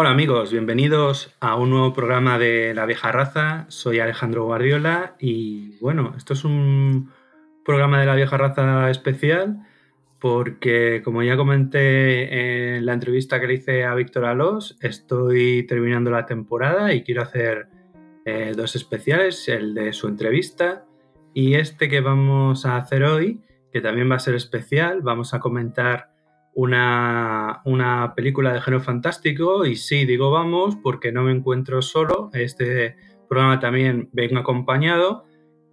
Hola amigos, bienvenidos a un nuevo programa de La Vieja Raza. Soy Alejandro Guardiola y bueno, esto es un programa de La Vieja Raza especial porque como ya comenté en la entrevista que le hice a Víctor Alós, estoy terminando la temporada y quiero hacer eh, dos especiales, el de su entrevista y este que vamos a hacer hoy, que también va a ser especial. Vamos a comentar una, una, película de género fantástico y sí, digo vamos porque no me encuentro solo. Este programa también vengo acompañado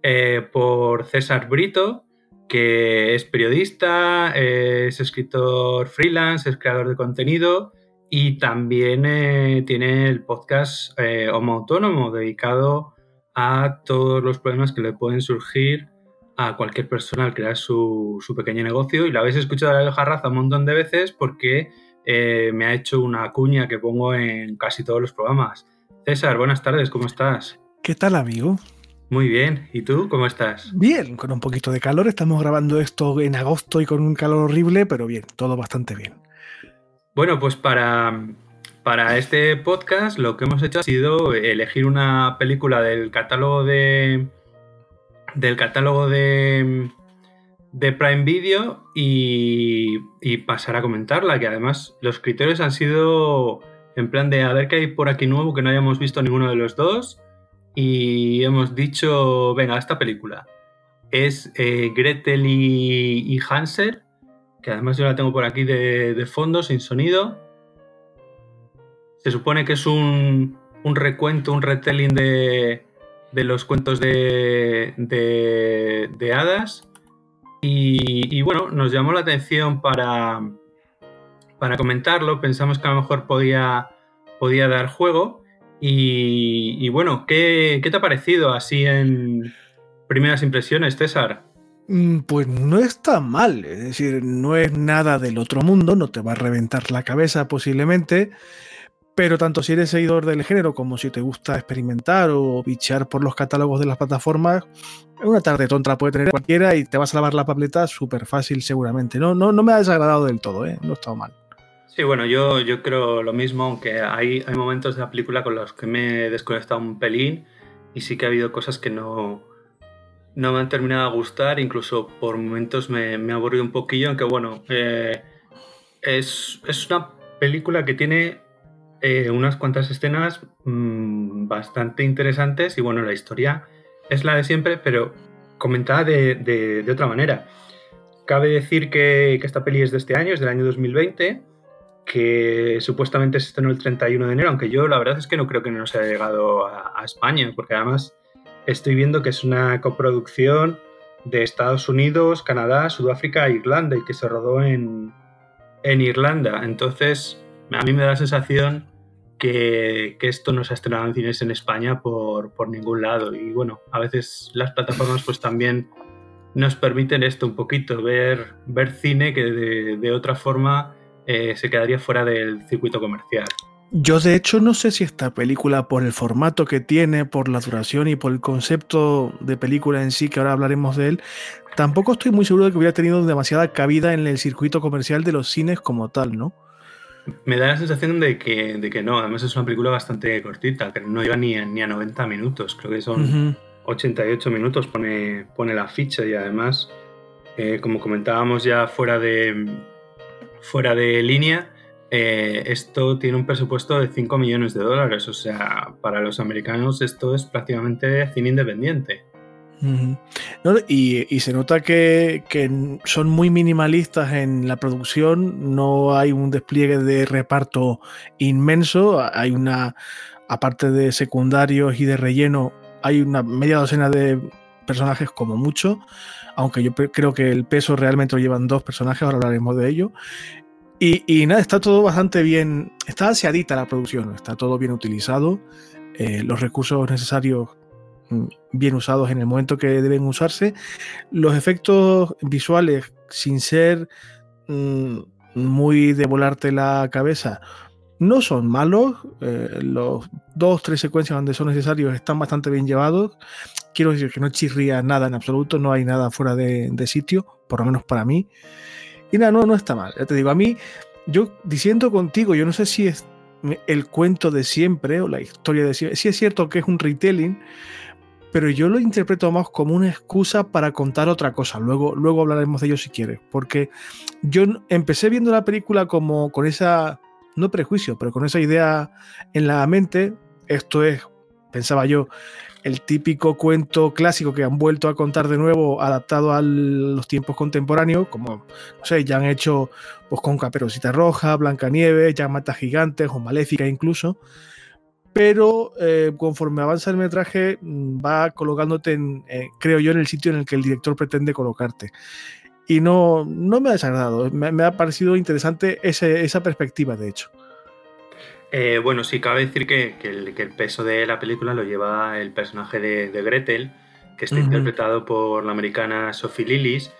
eh, por César Brito, que es periodista, es escritor freelance, es creador de contenido y también eh, tiene el podcast eh, Homo Autónomo dedicado a todos los problemas que le pueden surgir a cualquier persona al crear su, pequeño negocio y lo habéis escuchado a la vieja raza un montón de veces porque eh, me ha hecho una cuña que pongo en casi todos los programas. César, buenas tardes, ¿cómo estás? ¿Qué tal, amigo? Muy bien, ¿y tú cómo estás? Bien, con un poquito de calor, estamos grabando esto en agosto y con un calor horrible, pero bien, todo bastante bien. Bueno, pues para, para este podcast lo que hemos hecho ha sido elegir una película del catálogo de, del catálogo de, de Prime Video y, pasar a comentarla, que además los criterios han sido en plan de a ver qué hay por aquí nuevo que no hayamos visto ninguno de los dos y hemos dicho, venga, esta película es eh, Gretel y, Hansel, que además yo la tengo por aquí de, fondo, sin sonido. Se supone que es un, un recuento, un retelling de, de los cuentos de, de, hadas. Y, bueno, nos llamó la atención para, para comentarlo. Pensamos que a lo mejor podía, podía dar juego. Y, bueno, ¿qué, ¿qué, te ha parecido así en primeras impresiones, César? Mm, pues no está mal, es decir, no es nada del otro mundo, no te va a reventar la cabeza posiblemente, pero tanto si eres seguidor del género como si te gusta experimentar o bichear por los catálogos de las plataformas, una tarde tonta puede tener cualquiera y te vas a lavar la papeleta súper fácil seguramente. No, no, no me ha desagradado del todo, ¿eh? no ha estado mal. Sí, bueno, yo, yo creo lo mismo, aunque hay, hay momentos de la película con los que me he desconectado un pelín y sí que ha habido cosas que no, no me han terminado de gustar, incluso por momentos me, me ha aburrido un poquillo, aunque bueno, eh, es, es una película que tiene eh, unas cuantas escenas mm, bastante interesantes y bueno, la historia es la de siempre, pero comentada de, otra manera. Cabe decir que, esta peli es de este año, es del año 2020, que supuestamente se estrenó el 31 de enero, aunque yo la verdad es que no creo que no se haya llegado a, España, porque además estoy viendo que es una coproducción de Estados Unidos, Canadá, Sudáfrica e Irlanda y que se rodó en, en Irlanda. Entonces, a mí me da la sensación que, esto no se ha estrenado en cines en España por, ningún lado. Y bueno, a veces las plataformas pues también nos permiten esto un poquito, ver, ver cine que de, otra forma eh, se quedaría fuera del circuito comercial. Yo de hecho no sé si esta película por el formato que tiene, por la duración y por el concepto de película en sí, que ahora hablaremos de él, tampoco estoy muy seguro de que hubiera tenido demasiada cabida en el circuito comercial de los cines como tal, ¿no? Me da la sensación de que, de que no, además es una película bastante cortita, que no lleva ni, ni a 90 minutos, creo que son 88 minutos, pone, pone la ficha y además, eh, como comentábamos ya fuera de, fuera de línea, eh, esto tiene un presupuesto de 5 millones de dólares, o sea, para los americanos esto es prácticamente cine independiente y, se nota que, son muy minimalistas en la producción, no hay un despliegue de reparto inmenso, hay una, aparte de secundarios y de relleno, hay una media docena de personajes como mucho, aunque yo creo que el peso realmente lo llevan dos personajes, ahora hablaremos de ello. Y, nada, está todo bastante bien, está aseadita la producción, está todo bien utilizado, eh, los recursos necesarios bien usados en el momento que deben usarse. Los efectos visuales, sin ser mm, muy de volarte la cabeza, no son malos. Eh, los dos, tres secuencias donde son necesarios están bastante bien llevados. Quiero decir que no chirría nada en absoluto, no hay nada fuera de, sitio, por lo menos para mí. Y nada, no, no está mal. Ya te digo, a mí, yo diciendo contigo, yo no sé si es el cuento de siempre o la historia de siempre. Sí es cierto que es un retelling, pero yo lo interpreto más como una excusa para contar otra cosa. Luego, luego hablaremos de ello si quieres, porque yo empecé viendo la película como con esa, no prejuicio, pero con esa idea en la mente. Esto es, pensaba yo, el típico cuento clásico que han vuelto a contar de nuevo, adaptado a los tiempos contemporáneos, como, no sé, ya han hecho pues, con Caperucita Roja, Blancanieves, ya Gigantes o Maléfica incluso. Pero eh, conforme avanza el metraje, mm, va colocándote, en, eh, creo yo, en el sitio en el que el director pretende colocarte. Y no, no me ha desagradado, me, ha parecido interesante esa perspectiva, de hecho. Eh, bueno, sí, cabe decir que, el, peso de la película lo lleva el personaje de, Gretel, que está interpretado por la americana Sophie Lillis,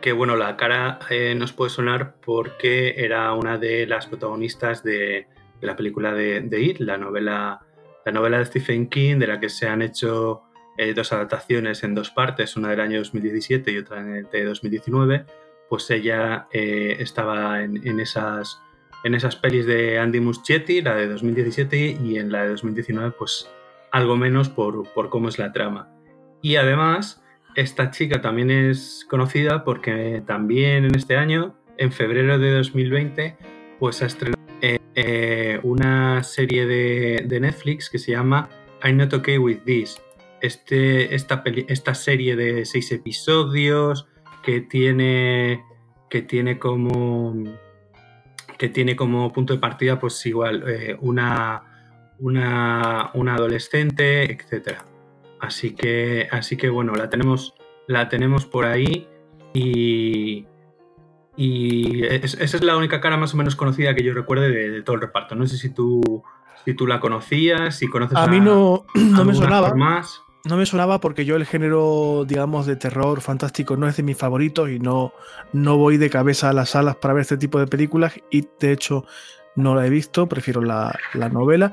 que bueno, la cara nos puede sonar porque era una de las protagonistas de, la película de, It, la novela, la novela de Stephen King, de la que se han hecho eh, dos adaptaciones en dos partes, una del año 2017 y otra de 2019, pues ella estaba en esas en esas pelis de Andy Muschietti, la de 2017 y en la de 2019, pues algo menos por, cómo es la trama. Y además, esta chica también es conocida porque también en este año, en febrero de 2020, pues ha estrenado eh, una serie de, Netflix que se llama I'm Not Okay With This. Este, esta, serie de seis episodios que tiene, que tiene como que tiene como punto de partida, pues igual, eh, una, una, adolescente, etc. Así que, así que bueno, la tenemos, la tenemos por ahí y, y esa es la única cara más o menos conocida que yo recuerde de, todo el reparto. No sé si tú, si tú la conocías, si conoces a, a mí no, no me sonaba. Más no me sonaba porque yo el género, digamos, de terror fantástico no es de mis favoritos y no, no voy de cabeza a las salas para ver este tipo de películas y de hecho no la he visto, prefiero la, novela,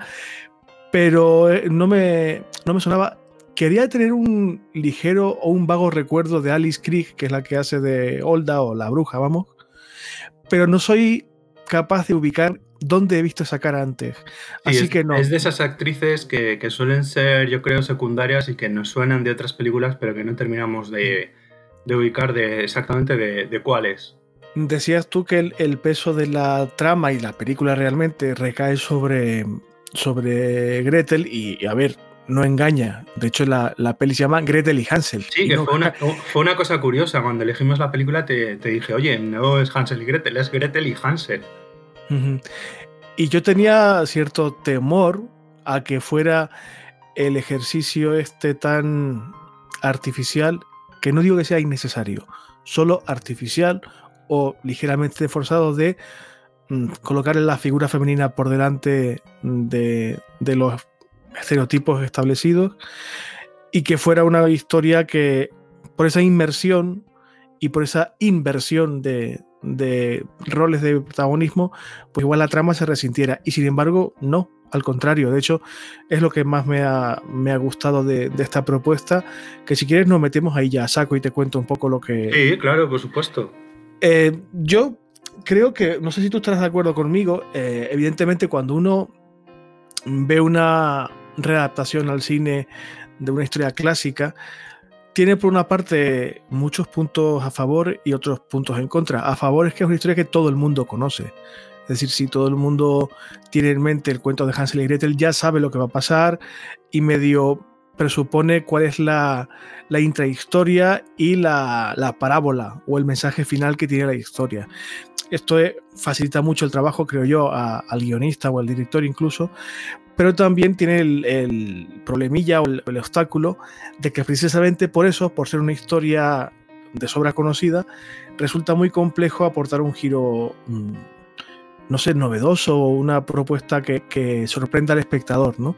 pero eh, no me, no me sonaba. Quería tener un ligero o un vago recuerdo de Alice Krieg, que es la que hace de Olda o la bruja, vamos, pero no soy capaz de ubicar dónde he visto esa cara antes. Así es, que no. Es de esas actrices que, suelen ser, yo creo, secundarias y que nos suenan de otras películas, pero que no terminamos de, ubicar de, exactamente de, cuáles. Decías tú que el, peso de la trama y la película realmente recae sobre, sobre Gretel y, a ver, no engaña. De hecho, la, peli se llama Gretel y Hansel. Sí, que fue, una, cosa curiosa. Cuando elegimos la película te, te, dije, oye, no es Hansel y Gretel, es Gretel y Hansel. Y yo tenía cierto temor a que fuera el ejercicio este tan artificial, que no digo que sea innecesario, solo artificial o ligeramente forzado de mm, colocar la figura femenina por delante de, de los estereotipos establecidos y que fuera una historia que por esa inmersión y por esa inversión de, de roles de protagonismo, pues igual la trama se resintiera. Y sin embargo, no, al contrario. De hecho, es lo que más me ha, me ha gustado de, esta propuesta, que si quieres nos metemos ahí ya a saco y te cuento un poco lo que... Sí, claro, por supuesto. Eh, yo creo que, no sé si tú estás de acuerdo conmigo, eh, evidentemente cuando uno ve una readaptación al cine de una historia clásica, tiene por una parte muchos puntos a favor y otros puntos en contra. A favor es que es una historia que todo el mundo conoce. Es decir, si todo el mundo tiene en mente el cuento de Hansel y Gretel, ya sabe lo que va a pasar y medio presupone cuál es la, intrahistoria y la, parábola o el mensaje final que tiene la historia. Esto facilita mucho el trabajo, creo yo, al guionista o al director incluso, pero también tiene el, problemilla o el, obstáculo de que precisamente por eso, por ser una historia de sobra conocida, resulta muy complejo aportar un giro, mm, no sé, novedoso o una propuesta que, sorprenda al espectador, ¿no?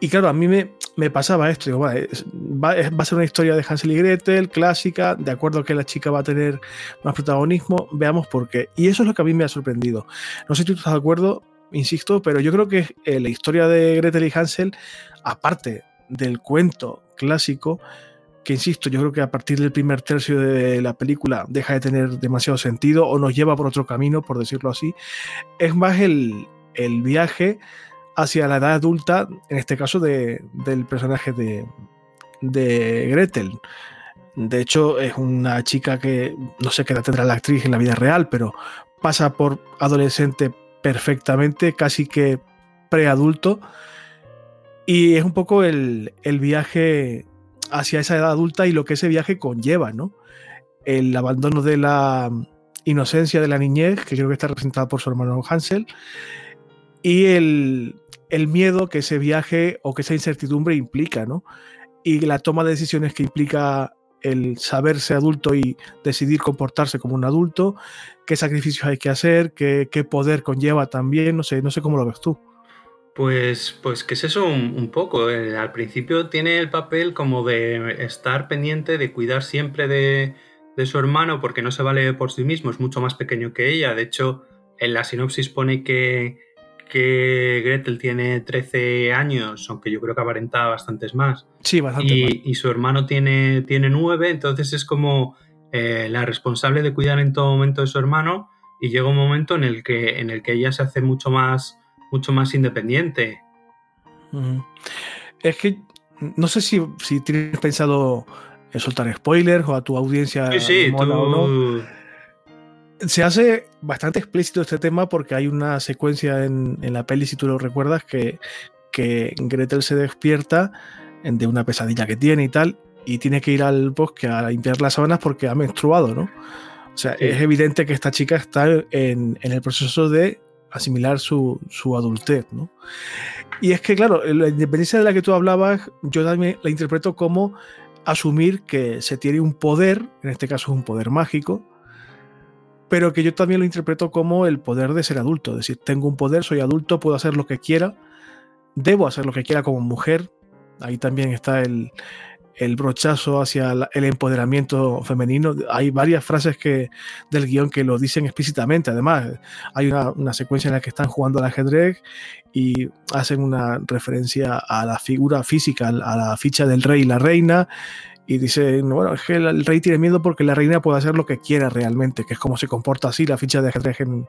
Y claro, a mí me, pasaba esto, digo, va, va, a ser una historia de Hansel y Gretel, clásica, de acuerdo que la chica va a tener más protagonismo, veamos por qué. Y eso es lo que a mí me ha sorprendido. No sé si tú estás de acuerdo, insisto, pero yo creo que eh, la historia de Gretel y Hansel, aparte del cuento clásico, que insisto, yo creo que a partir del primer tercio de la película deja de tener demasiado sentido o nos lleva por otro camino, por decirlo así, es más el, el viaje hacia la edad adulta, en este caso del personaje de, de Gretel. De hecho, es una chica que no sé qué edad tendrá la actriz en la vida real, pero pasa por adolescente perfectamente, casi que preadulto. Y es un poco el, viaje hacia esa edad adulta y lo que ese viaje conlleva, ¿no? El abandono de la inocencia de la niñez, que creo que está representada por su hermano Hansel, y el, el miedo que ese viaje o que esa incertidumbre implica, ¿no? Y la toma de decisiones que implica el saberse adulto y decidir comportarse como un adulto, qué sacrificios hay que hacer, qué, poder conlleva también, no sé, no sé cómo lo ves tú. Pues, pues que es eso un, poco. Eh, al principio tiene el papel como de estar pendiente, de cuidar siempre de, de, su hermano, porque no se vale por sí mismo, es mucho más pequeño que ella. De hecho, en la sinopsis pone que, que Gretel tiene 13 años, aunque yo creo que aparenta bastantes más. Sí, bastante y, más. y su hermano tiene, tiene 9, entonces es como eh, la responsable de cuidar en todo momento de su hermano y llega un momento en el que, en el que ella se hace mucho más, mucho más independiente. Es que no sé si, si tienes pensado en soltar spoilers o a tu audiencia. Sí, sí, tú... o no se hace bastante explícito este tema porque hay una secuencia en, la peli, si tú lo recuerdas, que, que, Gretel se despierta de una pesadilla que tiene y tal, y tiene que ir al bosque a limpiar las sábanas porque ha menstruado, ¿no? O sea, es evidente que esta chica está en, el proceso de asimilar su, su, adultez, ¿no? Y es que, claro, la independencia de la que tú hablabas, yo también la interpreto como asumir que se tiene un poder, en este caso es un poder mágico, pero que yo también lo interpreto como el poder de ser adulto. Es decir, tengo un poder, soy adulto, puedo hacer lo que quiera, debo hacer lo que quiera como mujer. Ahí también está el, brochazo hacia el empoderamiento femenino. Hay varias frases que, del guion que lo dicen explícitamente. Además, hay una, secuencia en la que están jugando al ajedrez y hacen una referencia a la figura física, a la ficha del rey y la reina, y dice, bueno, el, rey tiene miedo porque la reina puede hacer lo que quiera realmente, que es como se comporta así la ficha de ajedrez en,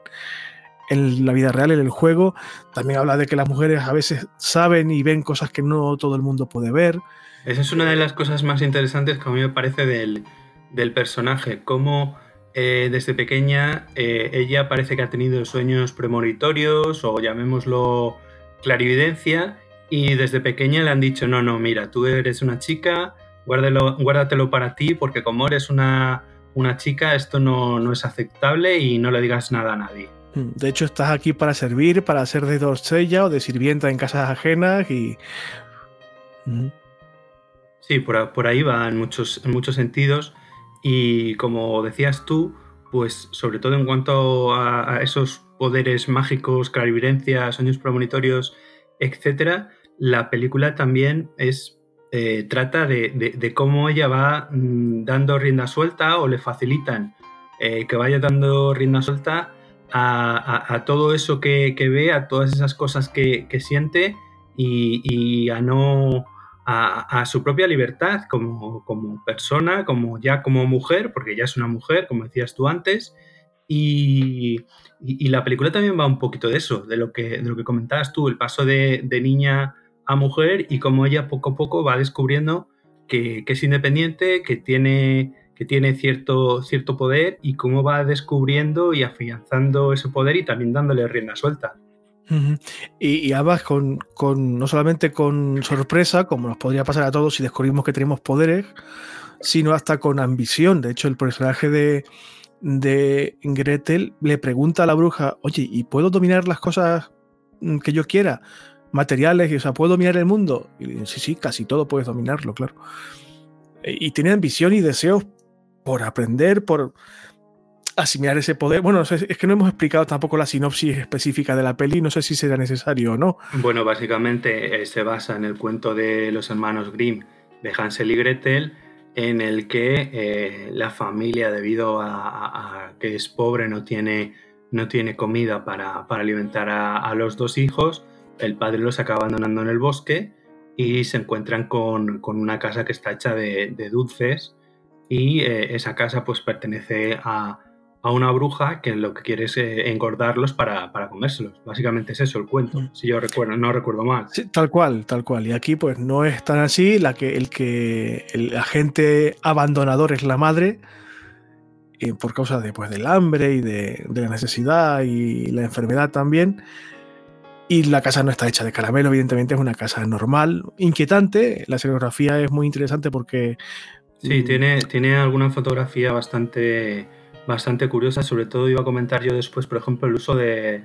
en la vida real, en el juego. También habla de que las mujeres a veces saben y ven cosas que no todo el mundo puede ver. Esa es una de las cosas más interesantes que a mí me parece del, del personaje, cómo eh, desde pequeña eh, ella parece que ha tenido sueños premonitorios o llamémoslo clarividencia y desde pequeña le han dicho, no, no, mira, tú eres una chica, guárdatelo para ti porque como eres una, una chica esto no, es aceptable y no le digas nada a nadie. Mm, de hecho, estás aquí para servir, para ser de doncella o de sirvienta en casas ajenas y... Mm. Sí, por, ahí va en muchos, en muchos sentidos y como decías tú, pues sobre todo en cuanto a, esos poderes mágicos, clarividencia, sueños premonitorios, etcétera, la película también es eh, trata de, cómo ella va mm, dando rienda suelta o le facilitan eh, que vaya dando rienda suelta a, todo eso que, ve, a todas esas cosas que, siente y, a no a, su propia libertad como, persona, como ya como mujer, porque ya es una mujer, como decías tú antes, y, la película también va un poquito de eso, de lo que, de lo que comentabas tú, el paso de, de niña a mujer y cómo ella poco a poco va descubriendo que, es independiente, que tiene, que tiene cierto, cierto poder y cómo va descubriendo y afianzando ese poder y también dándole rienda suelta. Y, y con, con, no solamente con sorpresa, como nos podría pasar a todos si descubrimos que tenemos poderes, sino hasta con ambición. De hecho, el personaje de, de Gretel le pregunta a la bruja, oye, ¿y puedo dominar las cosas que yo quiera? materiales, y, o sea, ¿puedo dominar el mundo? Y sí, sí, casi todo puedes dominarlo, claro. E, y tiene ambición y deseos por aprender, por asimilar ese poder. Bueno, es que no hemos explicado tampoco la sinopsis específica de la peli, no sé si será necesario o no. Bueno, básicamente eh, se basa en el cuento de los hermanos Grimm de Hansel y Gretel, en el que eh, la familia, debido a, que es pobre, no tiene, no tiene comida para, alimentar a, los dos hijos, el padre los acaba abandonando en el bosque y se encuentran con, una casa que está hecha de, dulces y eh, esa casa pues pertenece a, a una bruja que lo que quiere es eh, engordarlos para, comérselos. Básicamente es eso el cuento, mm. si yo recuerdo, no recuerdo mal. tal cual, tal cual. Y aquí pues no es tan así, la que, el que el agente abandonador es la madre, y por causa de, pues, del hambre y de, de, la necesidad y la enfermedad también. Y la casa no está hecha de caramelo, evidentemente es una casa normal, inquietante. La escenografía es muy interesante porque... Sí, mm, tiene, tiene alguna fotografía bastante bastante curiosa. Sobre todo iba a comentar yo después, por ejemplo, el uso de,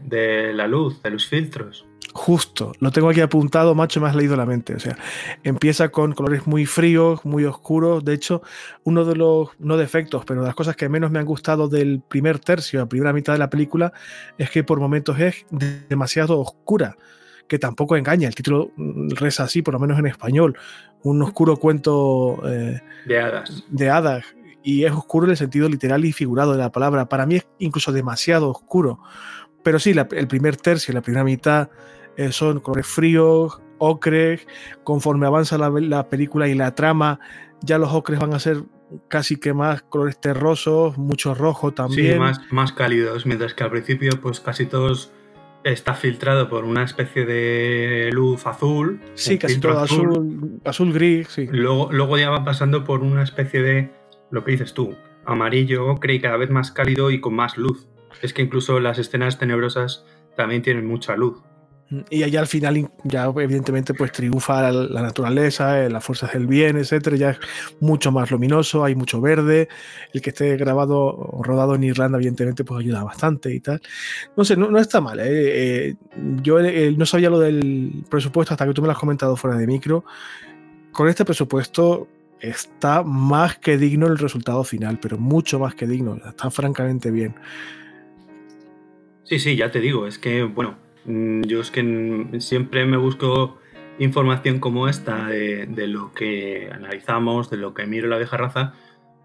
la luz, de los filtros. Justo, lo tengo aquí apuntado, macho, me has leído la mente. O sea, empieza con colores muy fríos, muy oscuros. De hecho, uno de los, no defectos, pero de las cosas que menos me han gustado del primer tercio, la primera mitad de la película, es que por momentos es demasiado oscura que tampoco engaña. El título reza así, por lo menos en español. Un oscuro cuento eh, de hadas. De hadas y es oscuro en el sentido literal y figurado de la palabra. Para mí es incluso demasiado oscuro. Pero sí, el primer tercio, la primera mitad eh, son colores fríos, ocres. Conforme avanza la, película y la trama, ya los ocres van a ser casi que más colores terrosos, mucho rojo también. Sí, más, más cálidos, mientras que al principio pues casi todos está filtrado por una especie de luz azul. Sí, casi todo azul, azul, gris, sí. Luego, luego ya va pasando por una especie de lo que dices tú, amarillo, ocre y cada vez más cálido y con más luz. Es que incluso las escenas tenebrosas también tienen mucha luz. Y allá al final, ya evidentemente, pues triunfa la, naturaleza, eh, las fuerzas del bien, etcétera. Ya es mucho más luminoso, hay mucho verde. El que esté grabado o rodado en Irlanda, evidentemente, pues ayuda bastante y tal. No sé, no, está mal. Eh, eh, yo no sabía lo del presupuesto hasta que tú me lo has comentado fuera de micro. Con este presupuesto, está más que digno el resultado final, pero mucho más que digno, está francamente bien. Sí, sí, ya te digo, es que, bueno, yo es que siempre me busco información como esta de, lo que analizamos, de lo que miro la vieja raza,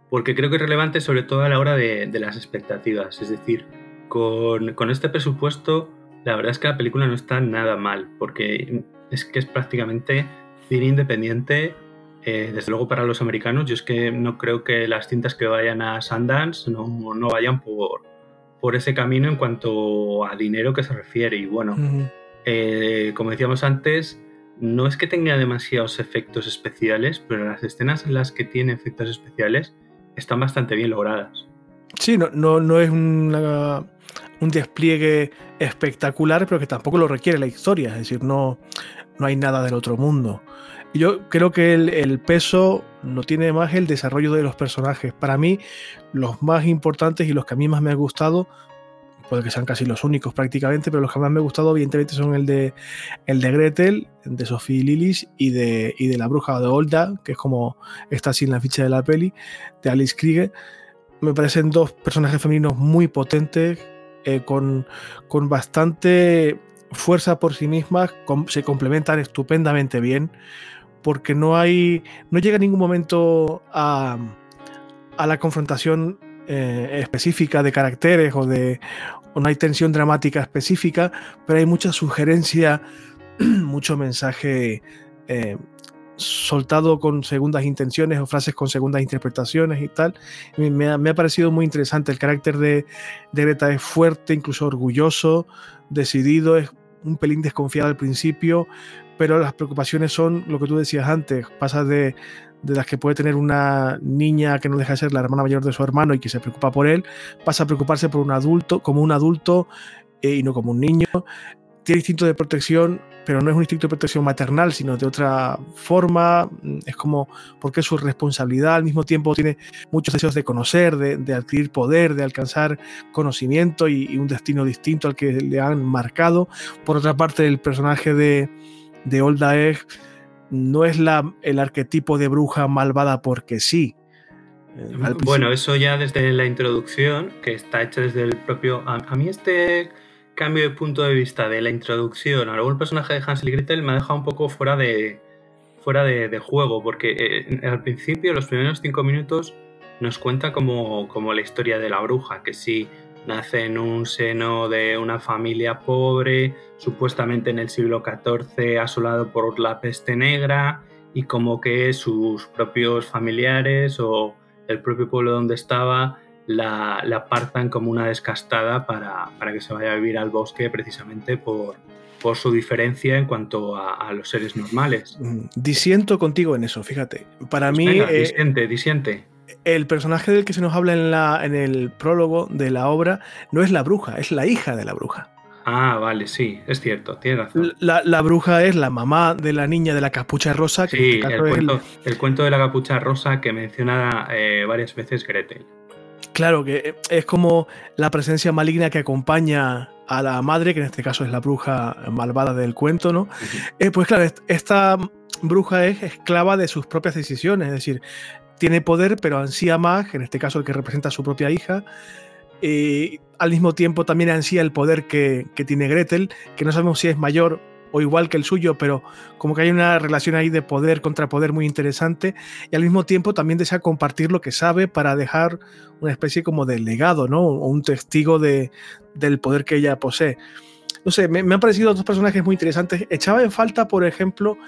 porque creo que es relevante sobre todo a la hora de, las expectativas. Es decir, con, con, este presupuesto, la verdad es que la película no está nada mal, porque es que es prácticamente cine independiente eh, desde luego para los americanos, yo es que no creo que las cintas que vayan a Sundance no, no vayan por, por ese camino en cuanto a dinero que se refiere. Y bueno, eh, como decíamos antes, no es que tenga demasiados efectos especiales, pero las escenas en las que tiene efectos especiales están bastante bien logradas. Sí, no, no, no es un despliegue espectacular, pero que tampoco lo requiere la historia. Es decir, no, no hay nada del otro mundo. Yo creo que el, peso lo tiene más el desarrollo de los personajes. Para mí, los más importantes y los que a mí más me han gustado, puede que sean casi los únicos prácticamente, pero los que más me han gustado, evidentemente, son el de, el de Gretel, de Sophie Lillis y de, y de la bruja de Olda, que es como está así en la ficha de la peli, de Alice Krieger. Me parecen dos personajes femeninos muy potentes, eh, con, con bastante fuerza por sí mismas, se complementan estupendamente bien porque no hay, no llega en ningún momento a, la confrontación eh, específica de caracteres o de no hay tensión dramática específica, pero hay mucha sugerencia, mucho mensaje eh, soltado con segundas intenciones o frases con segundas interpretaciones y tal. Me ha, parecido muy interesante. El carácter de, de Greta es fuerte, incluso orgulloso, decidido, es un pelín desconfiado al principio, pero las preocupaciones son lo que tú decías antes, pasa de, las que puede tener una niña que no deja de ser la hermana mayor de su hermano y que se preocupa por él, pasa a preocuparse por un adulto, como un adulto eh, y no como un niño. Tiene instinto de protección, pero no es un instinto de protección maternal, sino de otra forma. Es como porque es su responsabilidad, al mismo tiempo tiene muchos deseos de conocer, de, adquirir poder, de alcanzar conocimiento y, un destino distinto al que le han marcado. Por otra parte, el personaje de, de Olda no es la, el arquetipo de bruja malvada porque sí. Eh, bueno, eso ya desde la introducción, que está hecha desde el propio... A, mí este cambio de punto de vista de la introducción a algún personaje de Hansel y Gretel me ha dejado un poco fuera de, fuera de, juego, porque eh, al principio, los primeros cinco minutos, nos cuenta como, como la historia de la bruja, que sí nace en un seno de una familia pobre, supuestamente en el siglo XIV asolado por la peste negra, y como que sus propios familiares o el propio pueblo donde estaba la, la partan como una descastada para, para, que se vaya a vivir al bosque precisamente por, por su diferencia en cuanto a, a, los seres normales. Mm, disiento contigo en eso, fíjate. Para pues mí... Venga, eh, disiente, disiente. El personaje del que se nos habla en, la, en el prólogo de la obra no es la bruja, es la hija de la bruja. Ah, vale, sí, es cierto, tienes razón. La, la, bruja es la mamá de la niña de la capucha rosa. Que sí, este el, cuento, el... el, cuento, de la capucha rosa que menciona eh, varias veces Gretel. Claro, que es como la presencia maligna que acompaña a la madre, que en este caso es la bruja malvada del cuento, ¿no? Uh -huh. eh, pues claro, esta bruja es esclava de sus propias decisiones, es decir, tiene poder, pero ansía más, en este caso el que representa a su propia hija, y al mismo tiempo también ansía el poder que, que, tiene Gretel, que no sabemos si es mayor o igual que el suyo, pero como que hay una relación ahí de poder contra poder muy interesante, y al mismo tiempo también desea compartir lo que sabe para dejar una especie como de legado, ¿no? O un testigo de, del poder que ella posee. No sé, me, han parecido dos personajes muy interesantes. Echaba en falta, por ejemplo,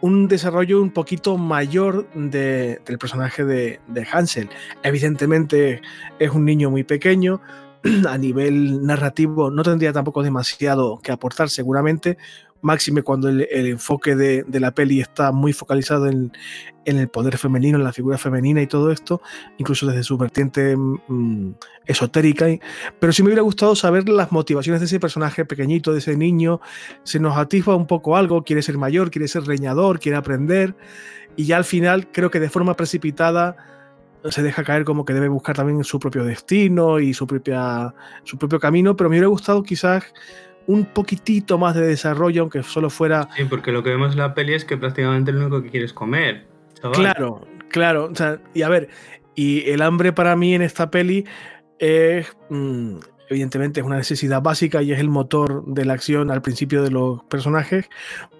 un desarrollo un poquito mayor de, del personaje de, Hansel. Evidentemente es un niño muy pequeño, a nivel narrativo no tendría tampoco demasiado que aportar seguramente, máxime cuando el, enfoque de, la peli está muy focalizado en, el poder femenino, en la figura femenina y todo esto, incluso desde su vertiente mmm, esotérica. Pero sí me hubiera gustado saber las motivaciones de ese personaje pequeñito, de ese niño. Se nos atisba un poco algo, quiere ser mayor, quiere ser reñador, quiere aprender. Y ya al final creo que de forma precipitada se deja caer como que debe buscar también su propio destino y su, propia, su propio camino, pero me hubiera gustado quizás un poquitito más de desarrollo, aunque solo fuera... Sí, porque lo que vemos en la peli es que prácticamente lo único que quiere es comer. Chaval. Claro, claro. O sea, y a ver, y el hambre para mí en esta peli es... Mmm, evidentemente es una necesidad básica y es el motor de la acción al principio de los personajes,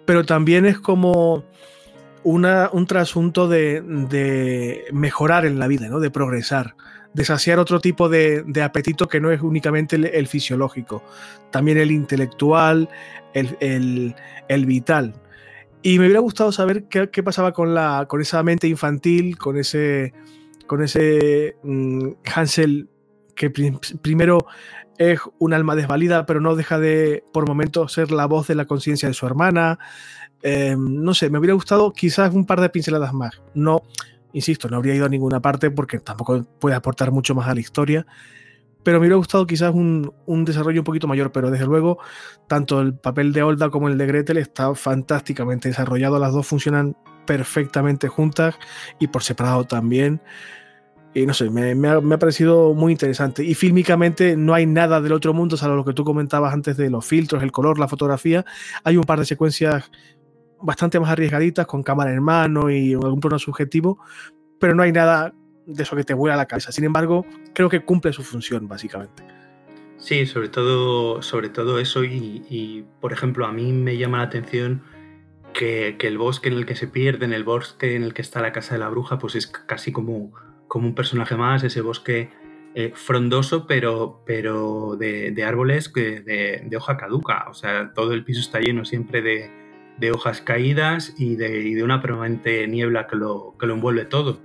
pero también es como una, un trasunto de, de, mejorar en la vida, ¿no? de progresar, de saciar otro tipo de, de apetito que no es únicamente el, fisiológico, también el intelectual, el, vital. Y me hubiera gustado saber qué, pasaba con, esa mente infantil, con ese, con mm, Hansel que prim primero es un alma desvalida, pero no deja de, por momentos, ser la voz de la conciencia de su hermana. Eh, no sé, me hubiera gustado quizás un par de pinceladas más. No, insisto, no habría ido a ninguna parte porque tampoco puede aportar mucho más a la historia. Pero me hubiera gustado quizás un, un, desarrollo un poquito mayor, pero desde luego, tanto el papel de Olda como el de Gretel está fantásticamente desarrollado. Las dos funcionan perfectamente juntas y por separado también. Y no sé, me, ha, me, ha, parecido muy interesante. Y fílmicamente no hay nada del otro mundo, salvo lo que tú comentabas antes de los filtros, el color, la fotografía. Hay un par de secuencias bastante más arriesgaditas, con cámara en mano y algún plano subjetivo, pero no hay nada de eso que te vuela la cabeza. Sin embargo, creo que cumple su función, básicamente. Sí, sobre todo, sobre todo eso. Y, por ejemplo, a mí me llama la atención que, el bosque en el que se pierden, el bosque en el que está la casa de la bruja, pues es casi como como un personaje más, ese bosque eh, frondoso, pero, pero de, árboles de, hoja caduca. O sea, todo el piso está lleno siempre de, de hojas caídas y de, y de, una permanente niebla que lo, que lo envuelve todo.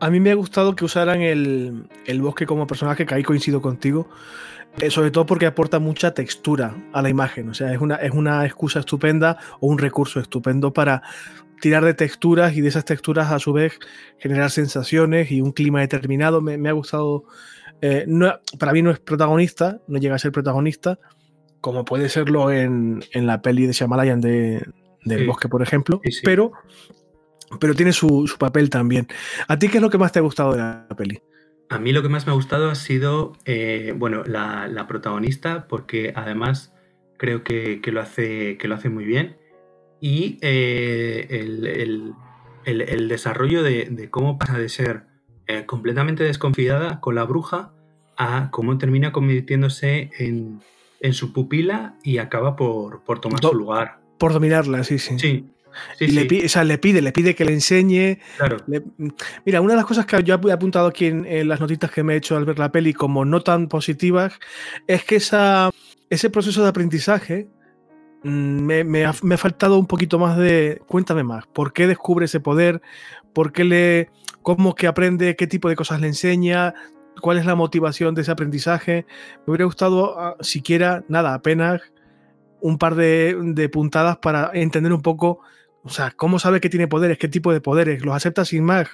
A mí me ha gustado que usaran el, el bosque como personaje, que ahí coincido contigo, eh, sobre todo porque aporta mucha textura a la imagen. O sea, es una, es una excusa estupenda o un recurso estupendo para tirar de texturas y de esas texturas a su vez generar sensaciones y un clima determinado. Me, me ha gustado. Eh, no, para mí no es protagonista, no llega a ser protagonista, como puede serlo en, en la peli de Shyamalan de, del sí. bosque, por ejemplo, sí, sí. pero pero tiene su, su, papel también. ¿A ti qué es lo que más te ha gustado de la peli? A mí lo que más me ha gustado ha sido, eh, bueno, la, la, protagonista, porque además creo que, que, lo, hace, que lo hace muy bien y eh, el, el, el, el, desarrollo de, de, cómo pasa de ser eh, completamente desconfiada con la bruja a cómo termina convirtiéndose en, en su pupila y acaba por, por tomar Do, su lugar. Por dominarla, sí, sí. Sí. Sí, y sí. Le, pide, o sea, le pide, le pide que le enseñe. Claro. Le, mira, una de las cosas que yo he apuntado aquí en, en, las notitas que me he hecho al ver la peli como no tan positivas es que esa, ese proceso de aprendizaje Mm, me, me, ha, me, ha, faltado un poquito más de. Cuéntame más. ¿Por qué descubre ese poder? ¿Por qué le. cómo que aprende? ¿Qué tipo de cosas le enseña? Cuál es la motivación de ese aprendizaje. Me hubiera gustado ah, siquiera, nada, apenas un par de, puntadas para entender un poco, o sea, cómo sabe que tiene poderes, qué tipo de poderes, los acepta sin más.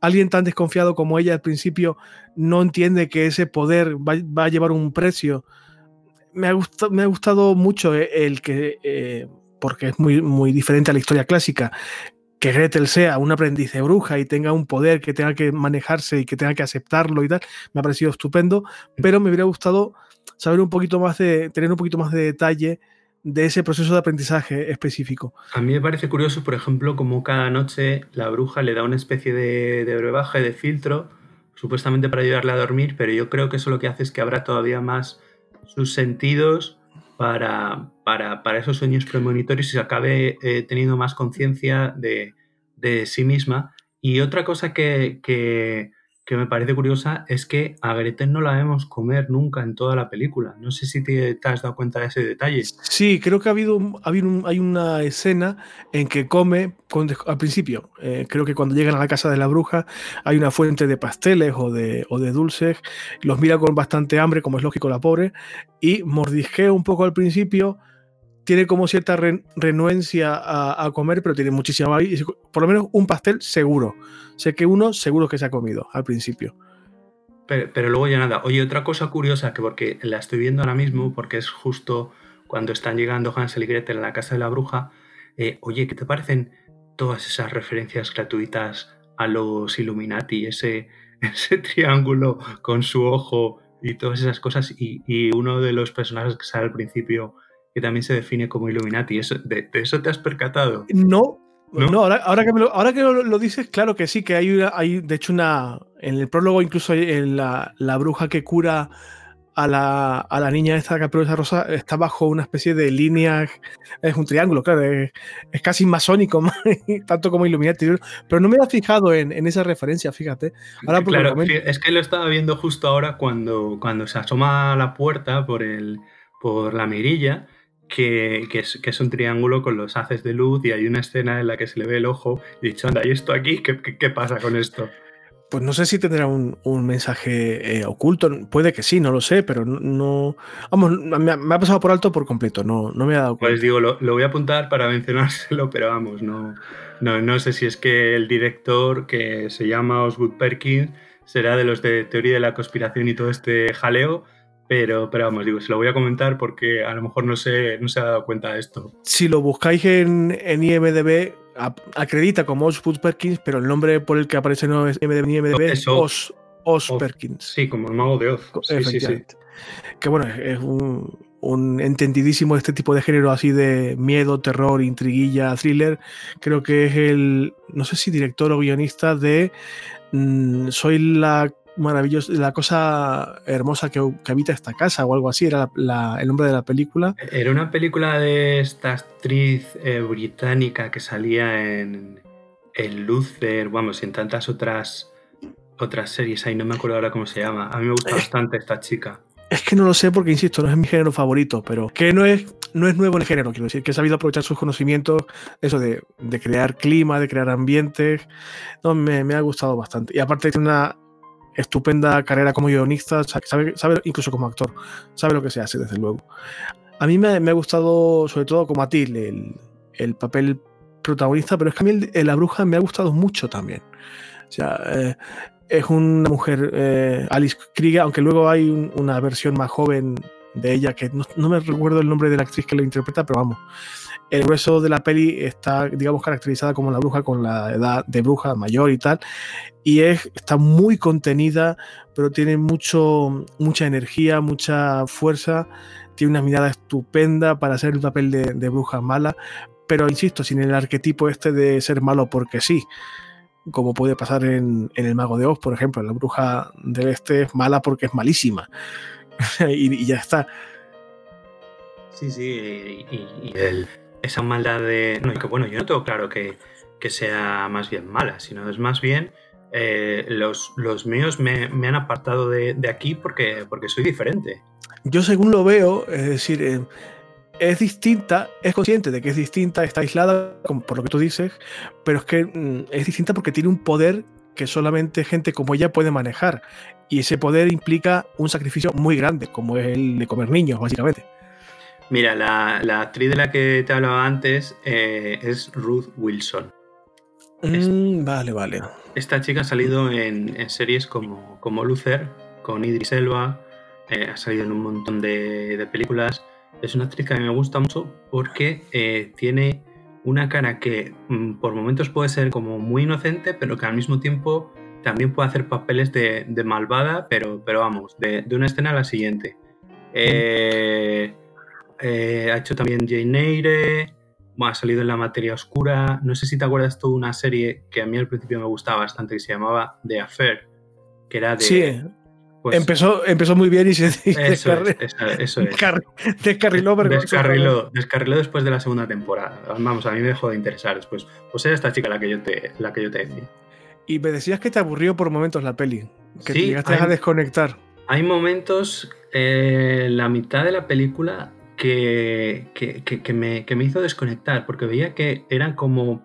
Alguien tan desconfiado como ella al principio no entiende que ese poder va, a llevar un precio. Me ha, gustado, mucho el que, eh, porque es muy, muy diferente a la historia clásica, que Gretel sea un aprendiz de bruja y tenga un poder que tenga que manejarse y que tenga que aceptarlo y tal, me ha parecido estupendo, pero me hubiera gustado saber un poquito más de, tener un poquito más de detalle de ese proceso de aprendizaje específico. A mí me parece curioso, por ejemplo, como cada noche la bruja le da una especie de, de brebaje, de filtro, supuestamente para ayudarle a dormir, pero yo creo que eso lo que hace es que abra todavía más sus sentidos para, para, esos sueños premonitorios y se acabe eh, teniendo más conciencia de, sí misma. Y otra cosa que, me parece curiosa es que a Gretel no la vemos comer nunca en toda la película. No sé si te, has dado cuenta de ese detalle. Sí, creo que ha habido hay una escena en que come al principio. Eh, creo que cuando llegan a la casa de la bruja hay una fuente de pasteles o de, o de dulces. Los mira con bastante hambre, como es lógico la pobre, y mordisquea un poco al principio tiene como cierta renuencia a, comer, pero tiene muchísima Por lo menos un pastel seguro. Sé que uno seguro que se ha comido al principio. Pero, luego ya nada. Oye, otra cosa curiosa, que porque la estoy viendo ahora mismo, porque es justo cuando están llegando Hansel y Gretel a la casa de la bruja. Eh, oye, ¿qué te parecen todas esas referencias gratuitas a los Illuminati? Ese, ese triángulo con su ojo y todas esas cosas. Y, y uno de los personajes que sale al principio que también se define como Illuminati. ¿Eso, de, eso te has percatado? No, no, ahora, que, lo, ahora que lo, dices, claro que sí, que hay, hay de hecho una. En el prólogo, incluso en la, bruja que cura a la, a la niña esta caperuza rosa está bajo una especie de línea. Es un triángulo, claro, es, casi masónico, tanto como Illuminati. Pero no me he fijado en, esa referencia, fíjate. Ahora claro, es que lo estaba viendo justo ahora cuando, cuando se asoma a la puerta por, el, por la mirilla que, es, un triángulo con los haces de luz y hay una escena en la que se le ve el ojo y dicho, anda, ¿y esto aquí? ¿Qué, pasa con esto? Pues no sé si tendrá un, mensaje eh, oculto, puede que sí, no lo sé, pero no. Vamos, me ha, pasado por alto por completo, no, no me ha dado cuenta. Pues digo, lo, voy a apuntar para mencionárselo, pero vamos, no, no, no sé si es que el director, que se llama Osgood Perkins, será de los de teoría de la conspiración y todo este jaleo, pero, pero vamos, digo, se lo voy a comentar porque a lo mejor no se, no se ha dado cuenta de esto. Si lo buscáis en, en IMDB, acredita como Oswood Perkins, pero el nombre por el que aparece no es IMDB, IMDB es Os, Os, Perkins. Sí, como el mago de Oz. Sí, sí, sí. Que bueno, es un, un entendidísimo este tipo de género así de miedo, terror, intriguilla, thriller. Creo que es el, no sé si director o guionista de mm, Soy la maravilloso, la cosa hermosa que, habita esta casa o algo así, era el nombre de la película. Era una película de esta actriz eh, británica que salía en, en Luther, vamos, y en tantas otras, otras series, ahí no me acuerdo ahora cómo se llama. A mí me gusta bastante esta chica. Es que no lo sé porque, insisto, no es mi género favorito, pero que no es, no es nuevo en el género, quiero decir, que ha sabido aprovechar sus conocimientos, eso de, crear clima, de crear ambientes, no, me, me, ha gustado bastante. Y aparte tiene una estupenda carrera como guionista, sabe, sabe, incluso como actor, sabe lo que se hace, desde luego. A mí me, ha gustado, sobre todo como a ti, el, papel protagonista, pero es que a mí el, la bruja me ha gustado mucho también. O sea, eh, es una mujer, eh, Alice Krieger, aunque luego hay una versión más joven de ella, que no, no, me recuerdo el nombre de la actriz que lo interpreta, pero vamos, el grueso de la peli está, digamos, caracterizada como la bruja con la edad de bruja mayor y tal. Y es, está muy contenida, pero tiene mucho, mucha energía, mucha fuerza. Tiene una mirada estupenda para hacer el papel de, bruja mala. Pero insisto, sin el arquetipo este de ser malo porque sí. Como puede pasar en, El Mago de Oz, por ejemplo. La bruja del este es mala porque es malísima. y, ya está. Sí, sí, y, el, esa maldad de... No, que bueno, yo no tengo claro que, sea más bien mala, sino es más bien eh, los, los, míos me, han apartado de, aquí porque, porque soy diferente. Yo según lo veo, es decir, eh, es distinta, es consciente de que es distinta, está aislada, por lo que tú dices, pero es que mm, es distinta porque tiene un poder que solamente gente como ella puede manejar. y ese poder implica un sacrificio muy grande, como es el de comer niños, básicamente. Mira, la, actriz de la que te hablaba antes eh, es Ruth Wilson. Mm, vale, vale. Esta chica ha salido en, series como, como Luther, con Idris Elba, eh, ha salido en un montón de, películas. Es una actriz que a mí me gusta mucho porque eh, tiene una cara que mm, por momentos puede ser como muy inocente, pero que al mismo tiempo también puede hacer papeles de, malvada, pero, pero vamos, de, una escena a la siguiente. Eh, ha hecho también Jane Eyre, ha salido en La Materia Oscura. No sé si te acuerdas tú de una serie que a mí al principio me gustaba bastante, que se llamaba The Affair, que era de... Sí, pues empezó, empezó muy bien y se eso eso descarriló, descarriló, descarriló, después de la segunda temporada. Vamos, a mí me dejó de interesar después. Pues era esta chica la que yo te, la que yo te decía. Y me decías que te aburrió por momentos la peli, que te llegaste a desconectar. Hay momentos, en eh, la mitad de la película, que, que, me, que, me, hizo desconectar, porque veía que eran como,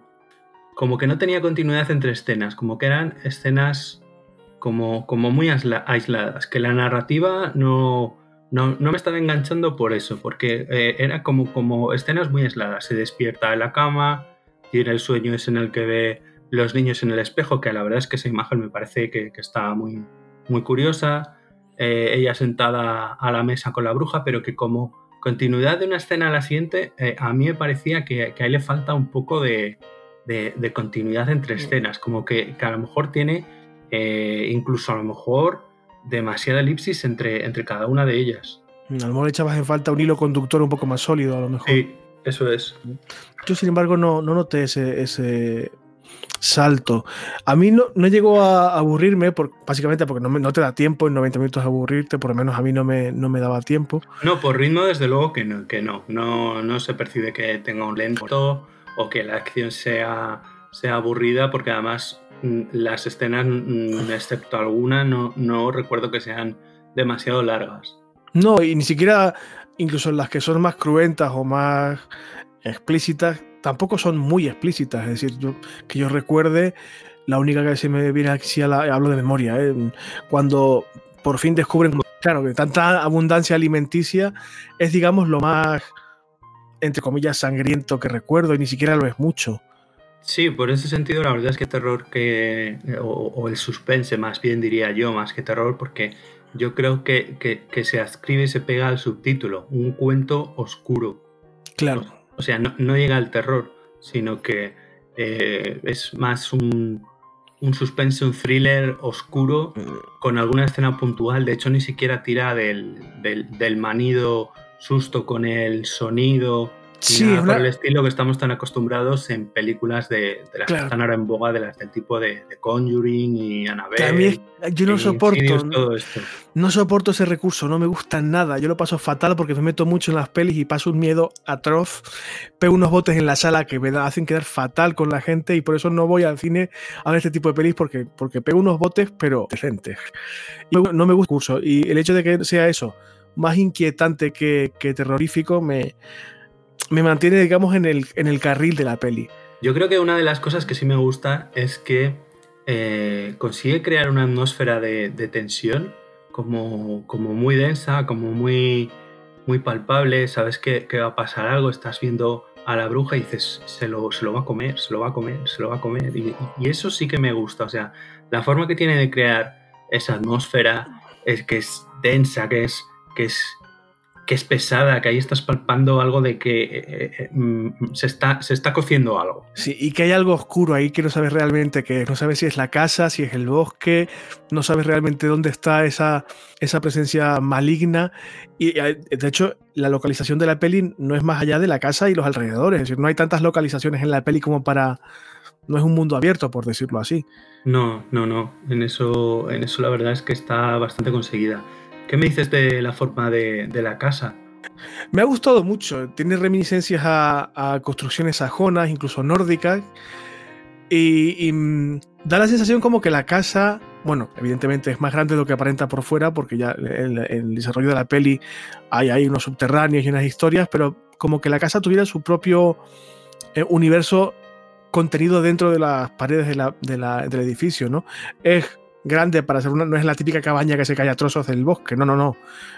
como que no tenía continuidad entre escenas, como que eran escenas como, como muy aisladas, que la narrativa no, no, me estaba enganchando por eso, porque eh, era como, como escenas muy aisladas. Se despierta en la cama, tiene el sueño es en el que ve los niños en el espejo, que la verdad es que esa imagen me parece que, que está muy, muy curiosa. Eh, ella sentada a la mesa con la bruja, pero que como continuidad de una escena a la siguiente, eh, a mí me parecía que, a él le falta un poco de, continuidad entre escenas, como que, a lo mejor tiene eh, incluso a lo mejor demasiada elipsis entre, entre cada una de ellas. A lo mejor le echabas en falta un hilo conductor un poco más sólido, a lo mejor. Sí, eso es. Yo, sin embargo, no, no noté ese, ese, salto. A mí no, no llegó a aburrirme, básicamente porque no, no, te da tiempo en 90 minutos a aburrirte, por lo menos a mí no me, no me daba tiempo. No, por ritmo desde luego que no, que no. No, no se percibe que tenga un lento o que la acción sea, sea aburrida, porque además mm, las escenas, mm, excepto alguna, no, no recuerdo que sean demasiado largas. No, y ni siquiera, incluso las que son más cruentas o más explícitas, tampoco son muy explícitas. Es decir, yo, que yo recuerde, la única que se me viene aquí, a la, hablo de memoria, ¿eh? cuando por fin descubren, claro, que tanta abundancia alimenticia es, digamos, lo más, entre comillas, sangriento que recuerdo y ni siquiera lo es mucho. Sí, por ese sentido, la verdad es que terror que. o, el suspense, más bien diría yo, más que terror, porque yo creo que, que, se adscribe y se pega al subtítulo, un cuento oscuro. Claro. O sea, no, llega al terror, sino que eh, es más un, un suspense, un thriller oscuro mm. con alguna escena puntual. De hecho, ni siquiera tira del, del manido susto con el sonido Sí, por el estilo que estamos tan acostumbrados en películas de, las que están ahora en boga, de las del tipo de, Conjuring y Annabelle. yo no soporto. No soporto ese recurso, no me gusta nada. Yo lo paso fatal porque me meto mucho en las pelis y paso un miedo atroz. Pego unos botes en la sala que me hacen quedar fatal con la gente y por eso no voy al cine a ver este tipo de pelis porque, porque pego unos botes, pero decentes. Y no me gusta el recurso. Y el hecho de que sea eso más inquietante que terrorífico me me mantiene, digamos, en el, en el carril de la peli. Yo creo que una de las cosas que sí me gusta es que eh, consigue crear una atmósfera de, tensión como, como, muy densa, como muy, muy palpable, sabes que, va a pasar algo, estás viendo a la bruja y dices, se lo, se lo va a comer, se lo va a comer, se lo va a comer. Y, y, eso sí que me gusta, o sea, la forma que tiene de crear esa atmósfera es que es densa, que es, que es que es pesada, que ahí estás palpando algo de que eh, eh, mm, se, está, se está cociendo algo. Sí, y que hay algo oscuro ahí que no sabes realmente qué No sabes si es la casa, si es el bosque, no sabes realmente dónde está esa, esa presencia maligna. Y eh, de hecho, la localización de la peli no es más allá de la casa y los alrededores. Es decir, no hay tantas localizaciones en la peli como para. No es un mundo abierto, por decirlo así. No, no, no. En eso, en eso la verdad es que está bastante conseguida. ¿Qué me dices de la forma de, la casa? Me ha gustado mucho. Tiene reminiscencias a, construcciones sajonas, incluso nórdicas. Y, mm, da la sensación como que la casa, bueno, evidentemente es más grande de lo que aparenta por fuera, porque ya en el, desarrollo de la peli hay, hay, unos subterráneos y unas historias, pero como que la casa tuviera su propio eh, universo contenido dentro de las paredes del edificio, ¿no? Es grande para ser una, no es la típica cabaña que se cae a trozos del bosque, no, no, no.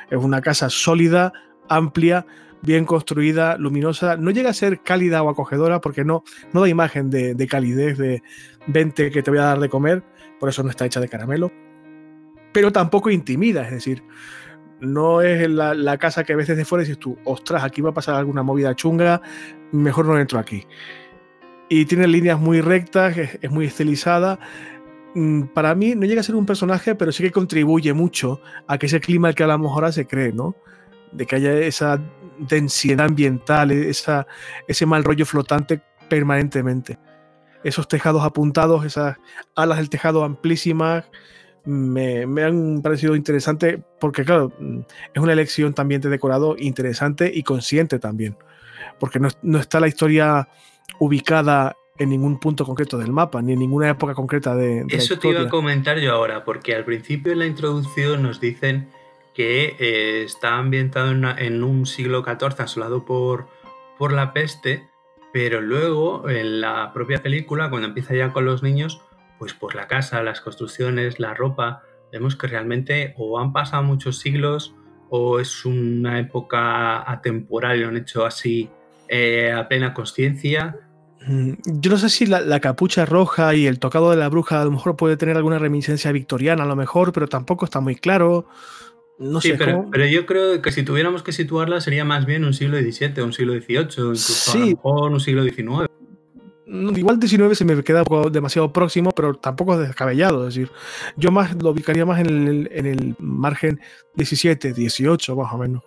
Es una casa sólida, amplia, bien construida, luminosa. No llega a ser cálida o acogedora porque no, no da imagen de, de calidez, de vente que te voy a dar de comer, por eso no está hecha de caramelo. Pero tampoco intimida, es decir, no es la, casa que ves desde fuera y dices tú, ostras, aquí va a pasar alguna movida chunga, mejor no entro aquí. Y tiene líneas muy rectas, es muy estilizada. Mm, para mí no llega a ser un personaje, pero sí que contribuye mucho a que ese clima al que hablamos ahora se cree, ¿no? De que haya esa densidad ambiental, esa, ese mal rollo flotante permanentemente. Esos tejados apuntados, esas alas del tejado amplísimas, me, me, han parecido interesantes porque, claro, es una elección también de decorado interesante y consciente también, porque no, no, está la historia ubicada en ningún punto concreto del mapa, ni en ninguna época concreta de, de Eso te iba a comentar yo ahora, porque al principio en la introducción nos dicen que eh, está ambientado en, una, en, un siglo XIV asolado por, por la peste, pero luego en la propia película, cuando empieza ya con los niños, pues por la casa, las construcciones, la ropa, vemos que realmente o han pasado muchos siglos o es una época atemporal, lo han hecho así eh, a plena conciencia. Yo no sé si la, la, capucha roja y el tocado de la bruja a lo mejor puede tener alguna reminiscencia victoriana, a lo mejor, pero tampoco está muy claro. No sí, sé pero, cómo... pero, yo creo que si tuviéramos que situarla sería más bien un siglo XVII, un siglo XVIII, incluso sí. a lo mejor un siglo XIX. Igual 19 se me queda demasiado próximo, pero tampoco es descabellado. Es decir, yo más lo ubicaría más en el, en el margen 17, 18, más o menos.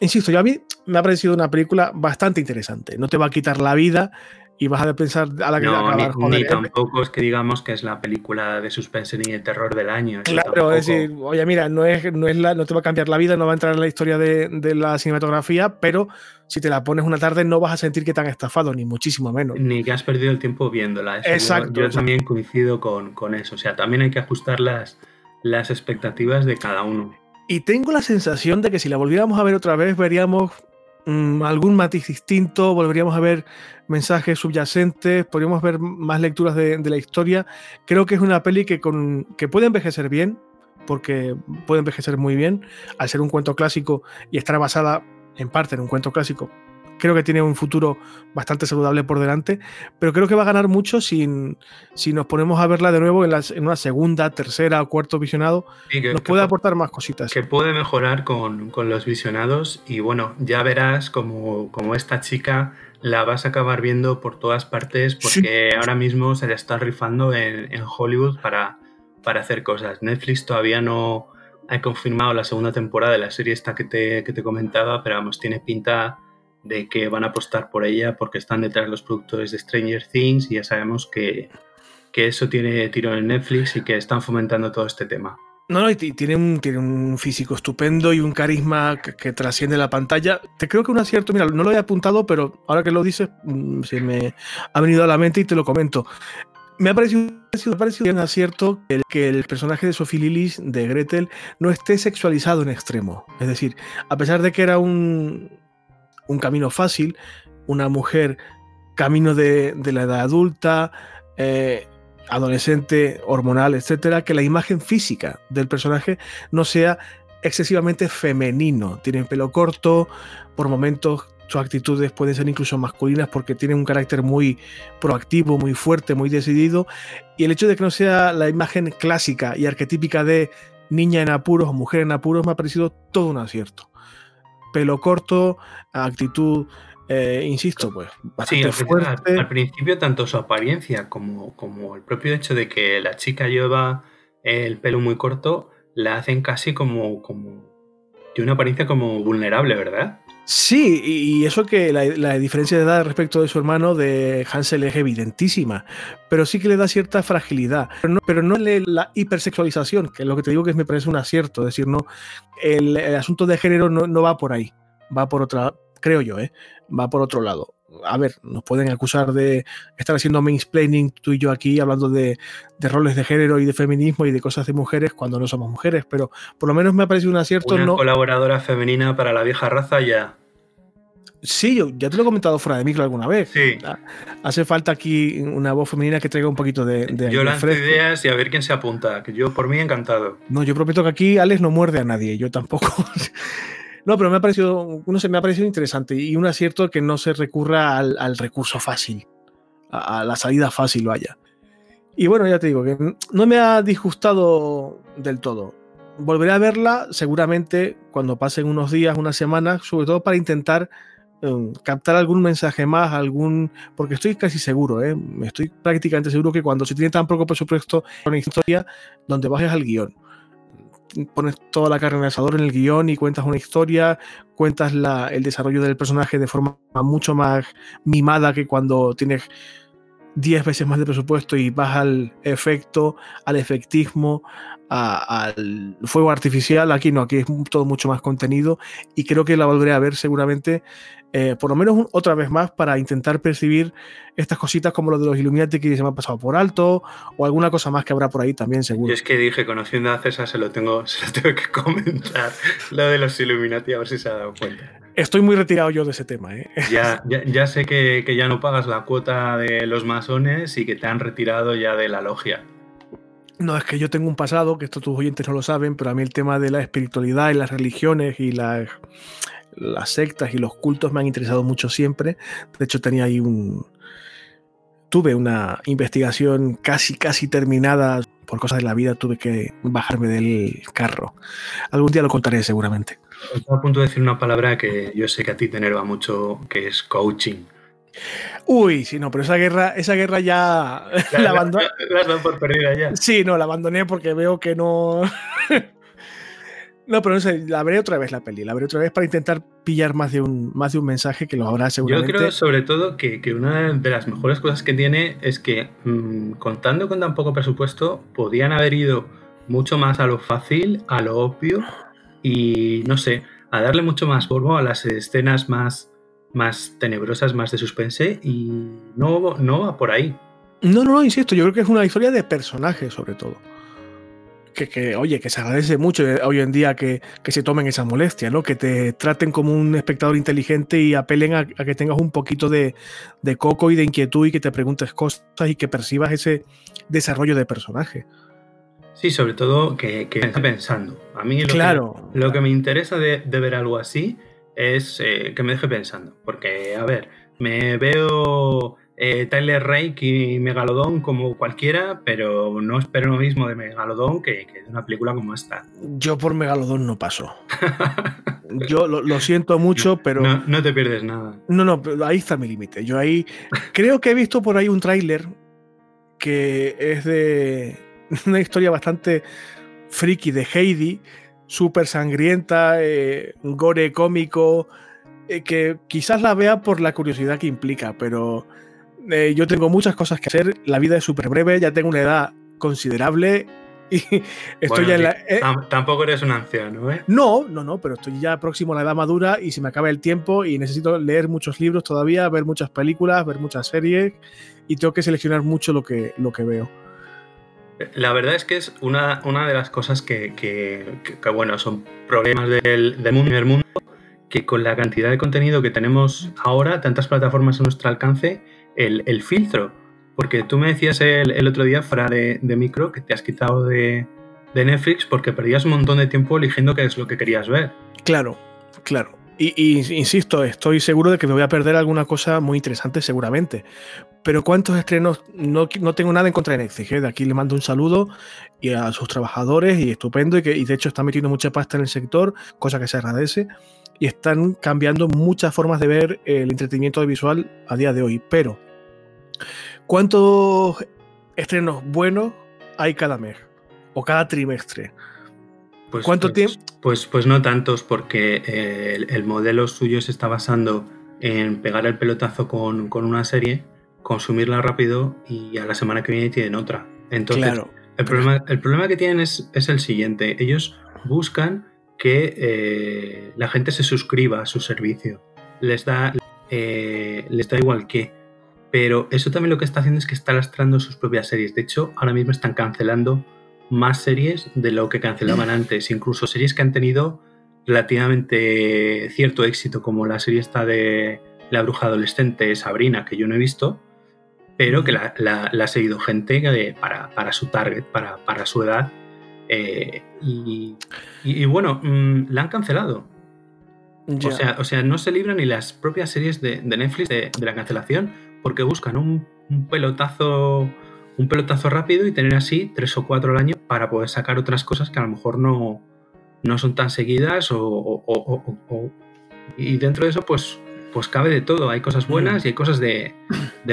Insisto, yo a mí me ha parecido una película bastante interesante. No te va a quitar la vida y vas a pensar a la que no, ni, joder, ni tampoco es que digamos que es la película de suspense ni de terror del año. Claro, es decir, oye, mira, no es, no es la, no te va a cambiar la vida, no va a entrar en la historia de, de, la cinematografía, pero si te la pones una tarde no vas a sentir que te han estafado, ni muchísimo menos. Ni que has perdido el tiempo viéndola. Eso exacto. Yo, yo también coincido con, con, eso. O sea, también hay que ajustar las, las expectativas de cada uno. Y tengo la sensación de que si la volviéramos a ver otra vez, veríamos mmm, algún matiz distinto, volveríamos a ver mensajes subyacentes, podríamos ver más lecturas de, de, la historia. Creo que es una peli que, con, que puede envejecer bien, porque puede envejecer muy bien, al ser un cuento clásico y estar basada en parte en un cuento clásico. Creo que tiene un futuro bastante saludable por delante, pero creo que va a ganar mucho si, si nos ponemos a verla de nuevo en, las, en una segunda, tercera o cuarto visionado. Sí, que, nos puede que, aportar más cositas. Que puede mejorar con, con, los visionados y bueno, ya verás como, como esta chica la vas a acabar viendo por todas partes porque sí. ahora mismo se le está rifando en, en Hollywood para, para hacer cosas. Netflix todavía no ha confirmado la segunda temporada de la serie esta que te, que te comentaba, pero vamos, tiene pinta de que van a apostar por ella porque están detrás los productores de Stranger Things y ya sabemos que, que eso tiene tiro en Netflix y que están fomentando todo este tema. No, no, y tiene un, tiene un físico estupendo y un carisma que, que, trasciende la pantalla. Te creo que un acierto, mira, no lo he apuntado, pero ahora que lo dices, mm, se me ha venido a la mente y te lo comento. Me ha parecido, me ha parecido un acierto el, que el personaje de Sophie Lillis, de Gretel, no esté sexualizado en extremo. Es decir, a pesar de que era un, un camino fácil, una mujer camino de, de la edad adulta, eh, adolescente, hormonal, etcétera, que la imagen física del personaje no sea excesivamente femenino. Tiene pelo corto, por momentos sus actitudes pueden ser incluso masculinas porque tiene un carácter muy proactivo, muy fuerte, muy decidido. Y el hecho de que no sea la imagen clásica y arquetípica de niña en apuros o mujer en apuros me ha parecido todo un acierto. Pelo corto, actitud eh, insisto, pues bastante sí, fuerte. Al, al, principio, tanto su apariencia como, como, el propio hecho de que la chica lleva el pelo muy corto, la hacen casi como, como de una apariencia como vulnerable, ¿verdad? Sí, y eso que la, diferencia de edad respecto de su hermano de Hansel es evidentísima, pero sí que le da cierta fragilidad, pero no, pero no la hipersexualización, que lo que te digo que me parece un acierto, es decir, no, el, el asunto de género no, no va por ahí, va por otra, creo yo, ¿eh? va por otro lado. A ver, nos pueden acusar de estar haciendo mansplaining tú y yo aquí hablando de, de, roles de género y de feminismo y de cosas de mujeres cuando no somos mujeres, pero por lo menos me ha parecido un acierto. Una no... colaboradora femenina para la vieja raza ya. Sí, yo ya te lo he comentado fuera de micro alguna vez. Sí. Ah, Hace falta aquí una voz femenina que traiga un poquito de, de Yo lanzo fresco. ideas y a ver quién se apunta. Que yo, por mí, encantado. No, yo prometo que aquí Alex no muerde a nadie, yo tampoco. No, pero me ha parecido, no sé, me ha parecido interesante y un acierto que no se recurra al, recurso fácil, a, la salida fácil, vaya. Y bueno, ya te digo que no me ha disgustado del todo. Volveré a verla seguramente cuando pasen unos días, unas semanas, sobre todo para intentar eh, captar algún mensaje más, algún. Porque estoy casi seguro, ¿eh? estoy prácticamente seguro que cuando se tiene tan poco presupuesto una historia donde bajes al guion, pones toda la carne en el asador en el guion y cuentas una historia, cuentas la- el desarrollo del personaje de forma mucho más mimada que cuando tienes 10 veces más de presupuesto y vas al efecto, al efectismo, al fuego artificial. Aquí no, aquí es todo mucho más contenido y creo que la volveré a ver seguramente, eh, por lo menos un- otra vez más, para intentar percibir estas cositas como lo de los Illuminati que se me ha pasado por alto o alguna cosa más que habrá por ahí también, seguro. Yo es que dije, conociendo a César, se lo tengo, se lo tengo que comentar. Lo de los Illuminati, a ver si se ha dado cuenta. Estoy muy retirado yo de ese tema, ¿eh? Ya, ya, ya sé que, que ya no pagas la cuota de los masones y que te han retirado ya de la logia. No, es que yo tengo un pasado, que esto tus oyentes no lo saben, pero a mí el tema de la espiritualidad y las religiones y las, las sectas y los cultos me han interesado mucho siempre. De hecho, tenía ahí un... Tuve una investigación casi, casi terminada. Por cosas de la vida tuve que bajarme del carro. Algún día lo contaré seguramente. Estoy a punto de decir una palabra que yo sé que a ti te enerva mucho, que es coaching. Uy, sí, no, pero esa guerra, esa guerra ya la abandoné. La dado por perdida ya. Sí, no, la abandoné porque veo que no. no, pero no sé, la veré otra vez la peli, la veré otra vez para intentar pillar más de un, más de un mensaje que lo habrá Yo seguramente. creo sobre todo que, que una de las mejores cosas que tiene es que mm, contando con tan poco presupuesto podían haber ido mucho más a lo fácil, a lo obvio y no sé, a darle mucho más polvo a las escenas más, más tenebrosas, más de suspense y no, no va por ahí. No, no, no, insisto, yo creo que es una historia de personajes sobre todo. Que, que, oye, que se agradece mucho eh, hoy en día que, que se tomen esa molestia, ¿no? Que te traten como un espectador inteligente y apelen a, a que tengas un poquito de, de coco y de inquietud y que te preguntes cosas y que percibas ese desarrollo de personaje. Sí, sobre todo que, que esté pensando. A mí lo, Claro. que, lo que me interesa de, de ver algo así es eh, que me deje pensando. Porque, a ver, me veo eh, Tyler Rake y Megalodón como cualquiera, pero no espero lo mismo de Megalodón que, que de una película como esta. Yo por Megalodón no paso. Yo lo, lo siento mucho, pero. No, no te pierdes nada. No, no, ahí está mi límite. Yo ahí creo que he visto por ahí un tráiler que es de una historia bastante friki de Heidi, súper sangrienta, eh, gore cómico, eh, que quizás la vea por la curiosidad que implica, pero eh, yo tengo muchas cosas que hacer, la vida es súper breve, ya tengo una edad considerable y estoy Bueno, ya en la... eh, tam- tampoco eres un anciano, ¿eh? no, no, no, pero estoy ya próximo a la edad madura y se me acaba el tiempo y necesito leer muchos libros todavía, ver muchas películas, ver muchas series y tengo que seleccionar mucho lo que, lo que veo. La verdad es que es una, una de las cosas que, que- que- que, bueno, son problemas del, del mundo, del mundo, que con la cantidad de contenido que tenemos ahora, tantas plataformas a nuestro alcance, el, filtro. Porque tú me decías el, otro día, fuera de, micro, que te has quitado de, Netflix porque perdías un montón de tiempo eligiendo qué es lo que querías ver. Claro, claro. Y, insisto, estoy seguro de que me voy a perder alguna cosa muy interesante seguramente. Pero ¿cuántos estrenos? No, no tengo nada en contra de Netflix. ¿eh? De aquí le mando un saludo y a sus trabajadores y estupendo. Y, que, de hecho están metiendo mucha pasta en el sector, cosa que se agradece. Y están cambiando muchas formas de ver el entretenimiento visual a día de hoy. Pero, ¿cuántos estrenos buenos hay cada mes? O cada trimestre. Pues, ¿Cuánto pues- tiempo? Pues, pues no tantos, porque eh, el, el modelo suyo se está basando en pegar el pelotazo con, con una serie, consumirla rápido y a la semana que viene tienen otra. Entonces, claro. el, problema, el problema que tienen es, es el siguiente. Ellos buscan que eh, la gente se suscriba a su servicio. Les da, eh, les da igual qué. Pero eso también lo que está haciendo es que está lastrando sus propias series. De hecho, ahora mismo están cancelando más series de lo que cancelaban antes. Incluso series que han tenido relativamente cierto éxito, como la serie esta de La bruja adolescente Sabrina, que yo no he visto, pero que la, ha seguido gente para, su target, para, para su edad. Eh, y, bueno, mm, la han cancelado. O, sea, o sea, no se libran ni las propias series de, Netflix de, la cancelación porque buscan un, pelotazo un pelotazo rápido y tener así tres o cuatro al año para poder sacar otras cosas que a lo mejor no, no son tan seguidas o, y dentro de eso pues pues cabe de todo. Hay cosas buenas y hay cosas de,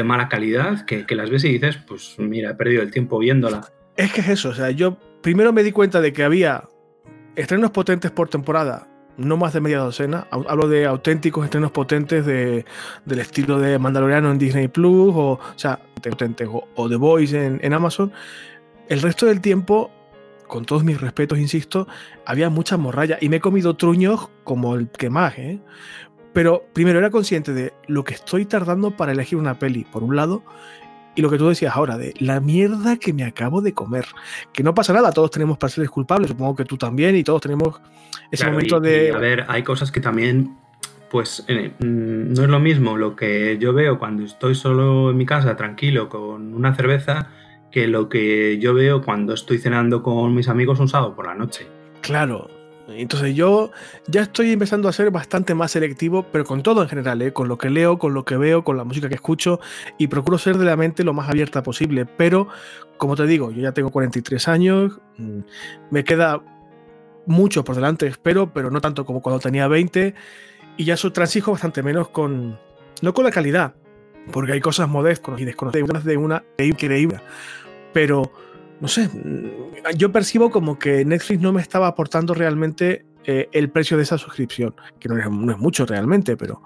mala calidad que, las ves y dices, pues mira, he perdido el tiempo viéndola. Es que es eso, o sea, yo primero me di cuenta de que había estrenos potentes por temporada, no más de media docena. Hablo de auténticos estrenos potentes de, del estilo de Mandaloriano en Disney Plus, o, sea, potentes, o, The Voice en, en Amazon. El resto del tiempo con todos mis respetos, insisto, había mucha morralla y me he comido truños como el que más, ¿eh? Pero primero era consciente de lo que estoy tardando para elegir una peli, por un lado, y lo que tú decías ahora, de la mierda que me acabo de comer. Que no pasa nada, todos tenemos parceles culpables, supongo que tú también, y todos tenemos ese momento de. a ver, hay cosas que también, pues, eh, mm, no es lo mismo lo que yo veo cuando estoy solo en mi casa, tranquilo, con una cerveza, que lo que yo veo cuando estoy cenando con mis amigos un sábado por la noche. Claro, entonces yo ya estoy empezando a ser bastante más selectivo, pero con todo en general, ¿eh? con lo que leo, con lo que veo, con la música que escucho y procuro ser de la mente lo más abierta posible. Pero, como te digo, yo ya tengo 43 años, mm, me queda mucho por delante, espero, pero no tanto como cuando tenía 20 y ya transijo bastante menos con, no con la calidad, porque hay cosas modestas y desconocidas de una increíble, pero no sé, mm, yo percibo como que Netflix no me estaba aportando realmente eh, el precio de esa suscripción, que no es, mucho realmente, pero...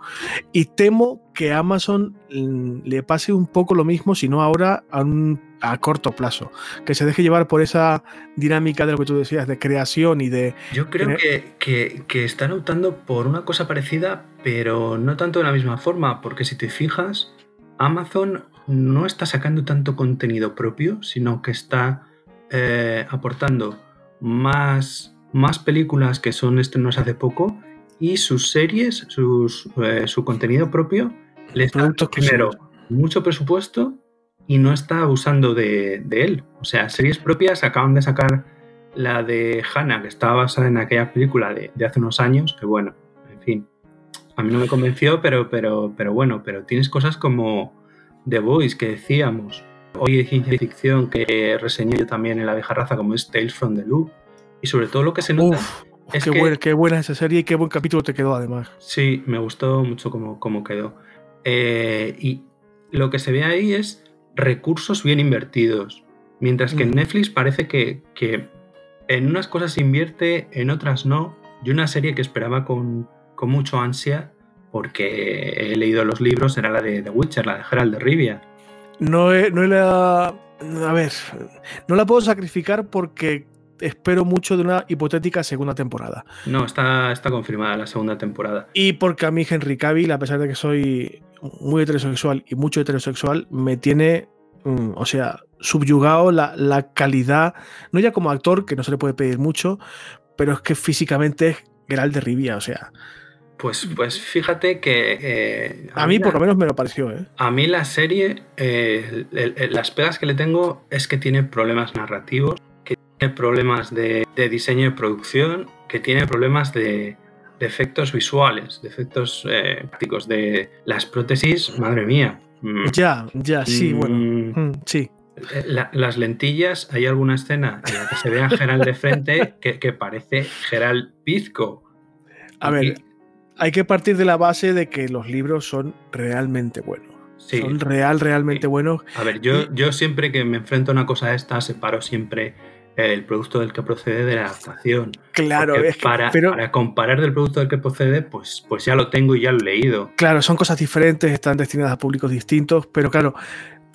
Y temo que Amazon mm, le pase un poco lo mismo, si no ahora a, corto plazo, que se deje llevar por esa dinámica de lo que tú decías, de creación y de... Yo creo que, que, que están optando por una cosa parecida, pero no tanto de la misma forma, porque si te fijas, Amazon no está sacando tanto contenido propio, sino que está eh, aportando más, más películas que son estrenos hace poco y sus series, sus, eh, su contenido propio, le está primero mucho presupuesto y no está abusando de, él. O sea, series propias acaban de sacar la de Hannah, que estaba basada en aquella película de, de, hace unos años, que bueno, en fin, a mí no me convenció, pero, pero, pero bueno, pero tienes cosas como The Voice que decíamos, hoy de ciencia ficción que reseñé yo también en La vieja raza, como es Tales from the Loop. Y sobre todo lo que se nota es qué, que, qué buena esa serie y qué buen capítulo te quedó además. Sí, me gustó mucho cómo, cómo quedó. Eh, y lo que se ve ahí es recursos bien invertidos. Mientras que en Netflix parece que, que, en unas cosas invierte, en otras no. Yo una serie que esperaba con, con mucho ansia, porque he leído los libros, era la de The Witcher, la de Geralt de Rivia. No, no la. A ver, no la puedo sacrificar porque espero mucho de una hipotética segunda temporada. No, está, está confirmada la segunda temporada. Y porque a mí Henry Cavill, a pesar de que soy muy heterosexual y mucho heterosexual, me tiene, mm, o sea, subyugado la, la, calidad, no ya como actor, que no se le puede pedir mucho, pero es que físicamente es Geralt de Rivia, o sea, pues, pues fíjate que... Eh, a, mí, por lo menos me lo pareció. ¿eh? A mí la serie, eh, las pegas que le tengo es que tiene problemas narrativos, que tiene problemas de, diseño y producción, que tiene problemas de, efectos visuales, de efectos prácticos, de las prótesis, madre mía. Mm. Ya, ya, sí, mm. bueno. Mm, sí. las lentillas, hay alguna escena en la que se ve a Gerald de frente que, que parece Gerald Pizco. A ver, hay que partir de la base de que los libros son realmente buenos. Son real, realmente buenos. A ver, yo, yo siempre que me enfrento a una cosa de esta, separo siempre el producto del que procede de la adaptación. Claro, es que, para, para, comparar del producto del que procede, pues, pues ya lo tengo y ya lo he leído. Claro, son cosas diferentes, están destinadas a públicos distintos, pero claro,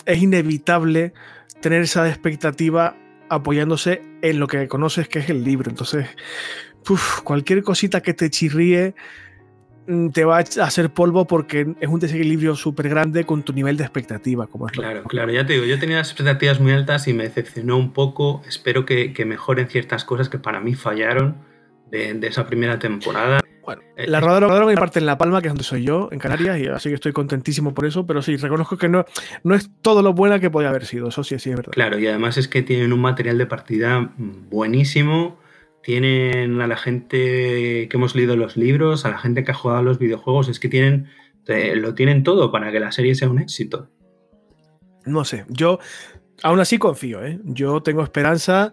es inevitable tener esa expectativa apoyándose en lo que conoces que es el libro. Entonces, cualquier cosita que te chirríe te va a hacer polvo porque es un desequilibrio súper grande con tu nivel de expectativa. Como es claro, claro, ya te digo, yo tenía las expectativas muy altas y me decepcionó un poco. Espero que, mejoren ciertas cosas que para mí fallaron de, esa primera temporada. Bueno, eh, la rodaron en parte en La Palma, que es donde soy yo, en Canarias, y así que estoy contentísimo por eso, pero sí, reconozco que no, no es todo lo buena que podía haber sido, eso sí, sí es verdad. Claro, y además es que tienen un material de partida buenísimo, tienen a la gente que hemos leído los libros, a la gente que ha jugado a los videojuegos, es que tienen, lo tienen todo para que la serie sea un éxito. No sé, yo aún así confío, ¿eh? yo tengo esperanza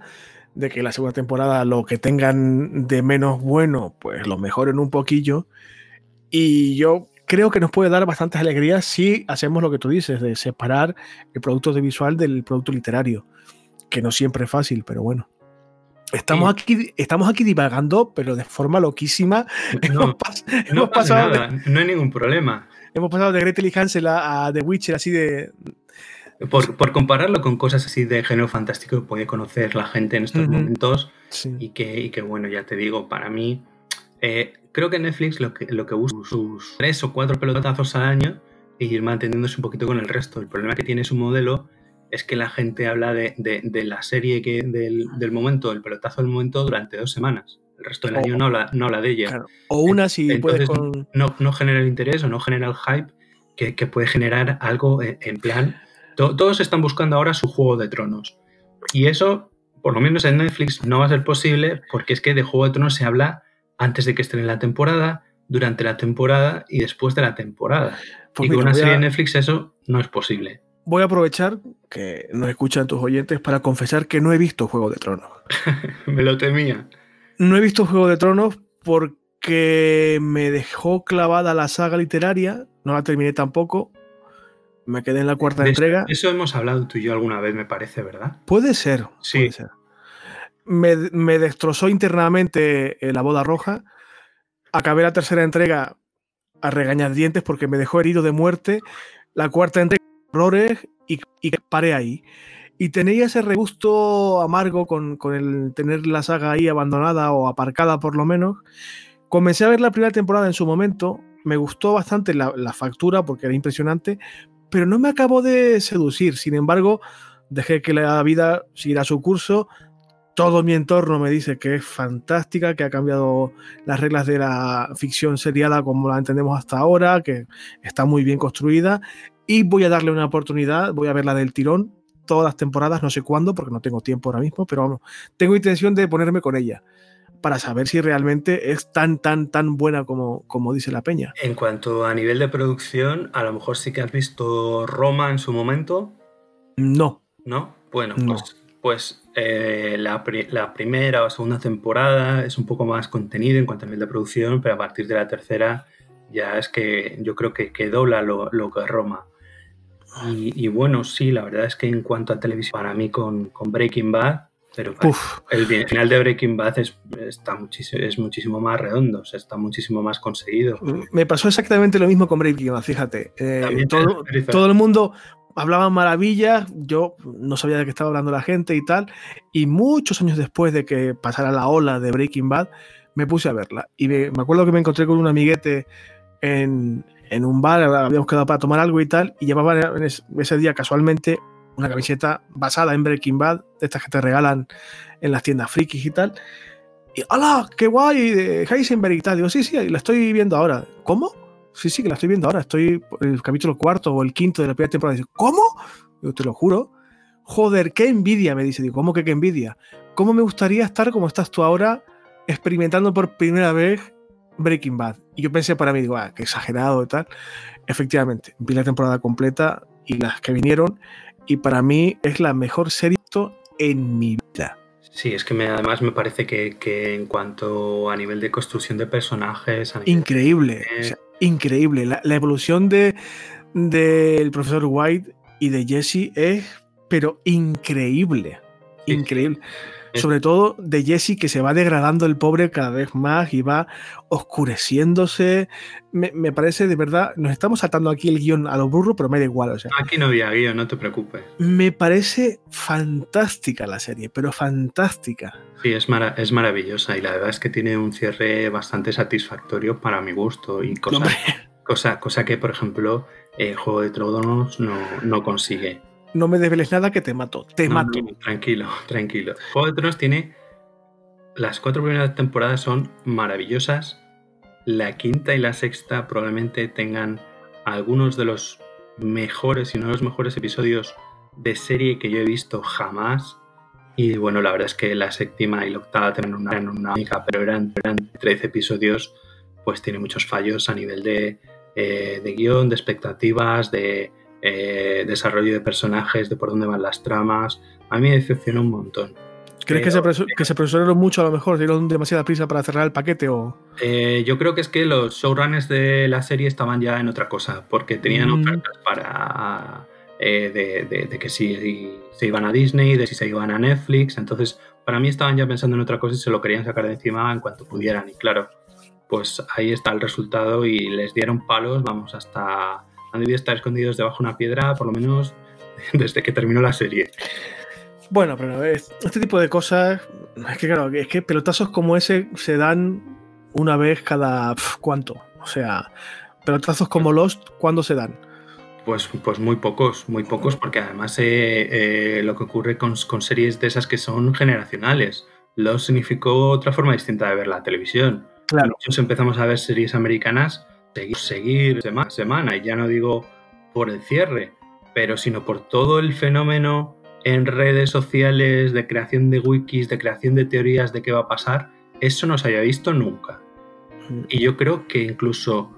de que la segunda temporada lo que tengan de menos bueno, pues lo mejoren un poquillo. Y yo creo que nos puede dar bastantes alegrías si hacemos lo que tú dices, de separar el producto audiovisual del producto literario, que no siempre es fácil, pero bueno. Estamos, aquí, estamos aquí divagando, pero de forma loquísima. No, hemos, pasado nada, no hay ningún problema. Hemos pasado de Gretel y Hansel a The Witcher, así de, por, compararlo con cosas así de género fantástico que puede conocer la gente en estos momentos y, que, que, bueno, ya te digo, para mí, eh, creo que Netflix lo que, lo que busca sus tres o cuatro pelotazos al año e ir manteniéndose un poquito con el resto. El problema que tiene su modelo es que la gente habla de, la serie que, del, momento, el pelotazo del momento, durante dos semanas. El resto del año no habla, no habla de ella. O una si puedes no, no, genera el interés o no genera el hype que, que puede generar algo en plan todos están buscando ahora su Juego de Tronos. Y eso, por lo menos en Netflix, no va a ser posible porque es que de Juego de Tronos se habla antes de que en la temporada, durante la temporada y después de la temporada. Pues y con una serie de Netflix eso no es posible. Voy a aprovechar que nos escuchan tus oyentes para confesar que no he visto Juego de Tronos. me lo temía. No he visto Juego de Tronos porque me dejó clavada la saga literaria, no la terminé tampoco, me quedé en la cuarta entrega. Eso hemos hablado tú y yo alguna vez, me parece, ¿verdad? Puede ser. Sí. Puede ser. Me, destrozó internamente eh, la boda roja. Acabé la tercera entrega a regañadientes porque me dejó herido de muerte. La cuarta entrega, y, y paré ahí. Y tenía ese regusto amargo con, el tener la saga ahí abandonada o aparcada por lo menos. Comencé a ver la primera temporada en su momento. Me gustó bastante la, la factura porque era impresionante, pero no me acabó de seducir. Sin embargo, dejé que la vida siguiera su curso. Todo mi entorno me dice que es fantástica, que ha cambiado las reglas de la ficción seriada como la entendemos hasta ahora, que está muy bien construida. Y voy a darle una oportunidad, voy a verla del tirón, todas las temporadas, no sé cuándo, porque no tengo tiempo ahora mismo, pero vamos, tengo intención de ponerme con ella para saber si realmente es tan, tan, tan buena como, como dice la peña. En cuanto a nivel de producción, a lo mejor sí que has visto Roma en su momento. No. ¿No? Bueno, pues, pues eh, la, primera o segunda temporada es un poco más contenido en cuanto a nivel de producción, pero a partir de la tercera ya es que yo creo que, que dobla lo, lo que es Roma. Y, bueno, sí, la verdad es que en cuanto a televisión, para mí con, con Breaking Bad, pero el final de Breaking Bad es, está muchísimo, es muchísimo más redondo, está muchísimo más conseguido. Me pasó exactamente lo mismo con Breaking Bad, fíjate. Eh, todo, todo, el mundo hablaba maravillas, yo no sabía de qué estaba hablando la gente y tal, y muchos años después de que pasara la ola de Breaking Bad, me puse a verla. Y me, acuerdo que me encontré con un amiguete en, en un bar, habíamos quedado para tomar algo y tal, y llevaba ese día casualmente una camiseta basada en Breaking Bad, de estas que te regalan en las tiendas frikis y tal. Y ¡hala! ¡Qué guay! De Heisenberg y tal. Digo, sí, sí, la estoy viendo ahora. ¿Cómo? Sí, sí, que la estoy viendo ahora. Estoy en el capítulo cuarto o el quinto de la primera temporada. Dice, ¿cómo? Digo, te lo juro. Joder, qué envidia, me dice. Digo, ¿cómo que qué envidia? ¿Cómo me gustaría estar como estás tú ahora, experimentando por primera vez Breaking Bad? Y yo pensé para mí, digo, ah, qué exagerado y tal. Efectivamente, vi la temporada completa y las que vinieron y para mí es la mejor serie en mi vida. Sí, es que me, además me parece que, en cuanto a nivel de construcción de personajes... increíble, increíble. La, evolución del de, profesor White y de Jesse es, pero increíble, increíble. Sobre todo de Jesse, que se va degradando el pobre cada vez más y va oscureciéndose. Me, parece de verdad. Nos estamos saltando aquí el guion a lo burro, pero me da igual. O sea, aquí no había guion, no te preocupes. Me parece fantástica la serie, pero fantástica. Sí, es, es maravillosa y la verdad es que tiene un cierre bastante satisfactorio para mi gusto y cosa, cosa, cosa que, por ejemplo, el Juego de Tronos no, no consigue no me desveles nada que te mato. Te mato. tranquilo, tranquilo. Juego de Tronos tiene las cuatro primeras temporadas son maravillosas. La quinta y la sexta probablemente tengan algunos de los mejores, y no los mejores episodios de serie que yo he visto jamás. Y bueno, la verdad es que la séptima y la octava tienen una, una única, pero eran, eran 13 episodios, pues tiene muchos fallos a nivel de, eh, de guion, de expectativas, de eh, desarrollo de personajes, de por dónde van las tramas. A mí me decepcionó un montón. ¿Crees que, se que se apresuraron mucho a lo mejor? ¿Dieron demasiada prisa para cerrar el paquete o...? Eh, yo creo que es que los showrunners de la serie estaban ya en otra cosa, porque tenían mm. ofertas para... Eh, de, que si se iban a Disney, de si se iban a Netflix, entonces para mí estaban ya pensando en otra cosa y se lo querían sacar de encima en cuanto pudieran. Y claro, pues ahí está el resultado y les dieron palos, vamos, hasta... Han debido estar escondidos debajo de una piedra, por lo menos desde que terminó la serie. Bueno, pero este tipo de cosas, es que claro, es que pelotazos como ese se dan una vez cada cuánto. O sea, pelotazos como Lost, ¿cuándo se dan? Pues, pues muy pocos, muy pocos, porque además eh, eh, lo que ocurre con, series de esas que son generacionales. Lost significó otra forma distinta de ver la televisión. Claro. Nosotros empezamos a ver series americanas, seguir, seguir semana, semana, y ya no digo por el cierre, pero sino por todo el fenómeno en redes sociales, de creación de wikis, de creación de teorías de qué va a pasar, eso no se haya visto nunca. Mm. Y yo creo que incluso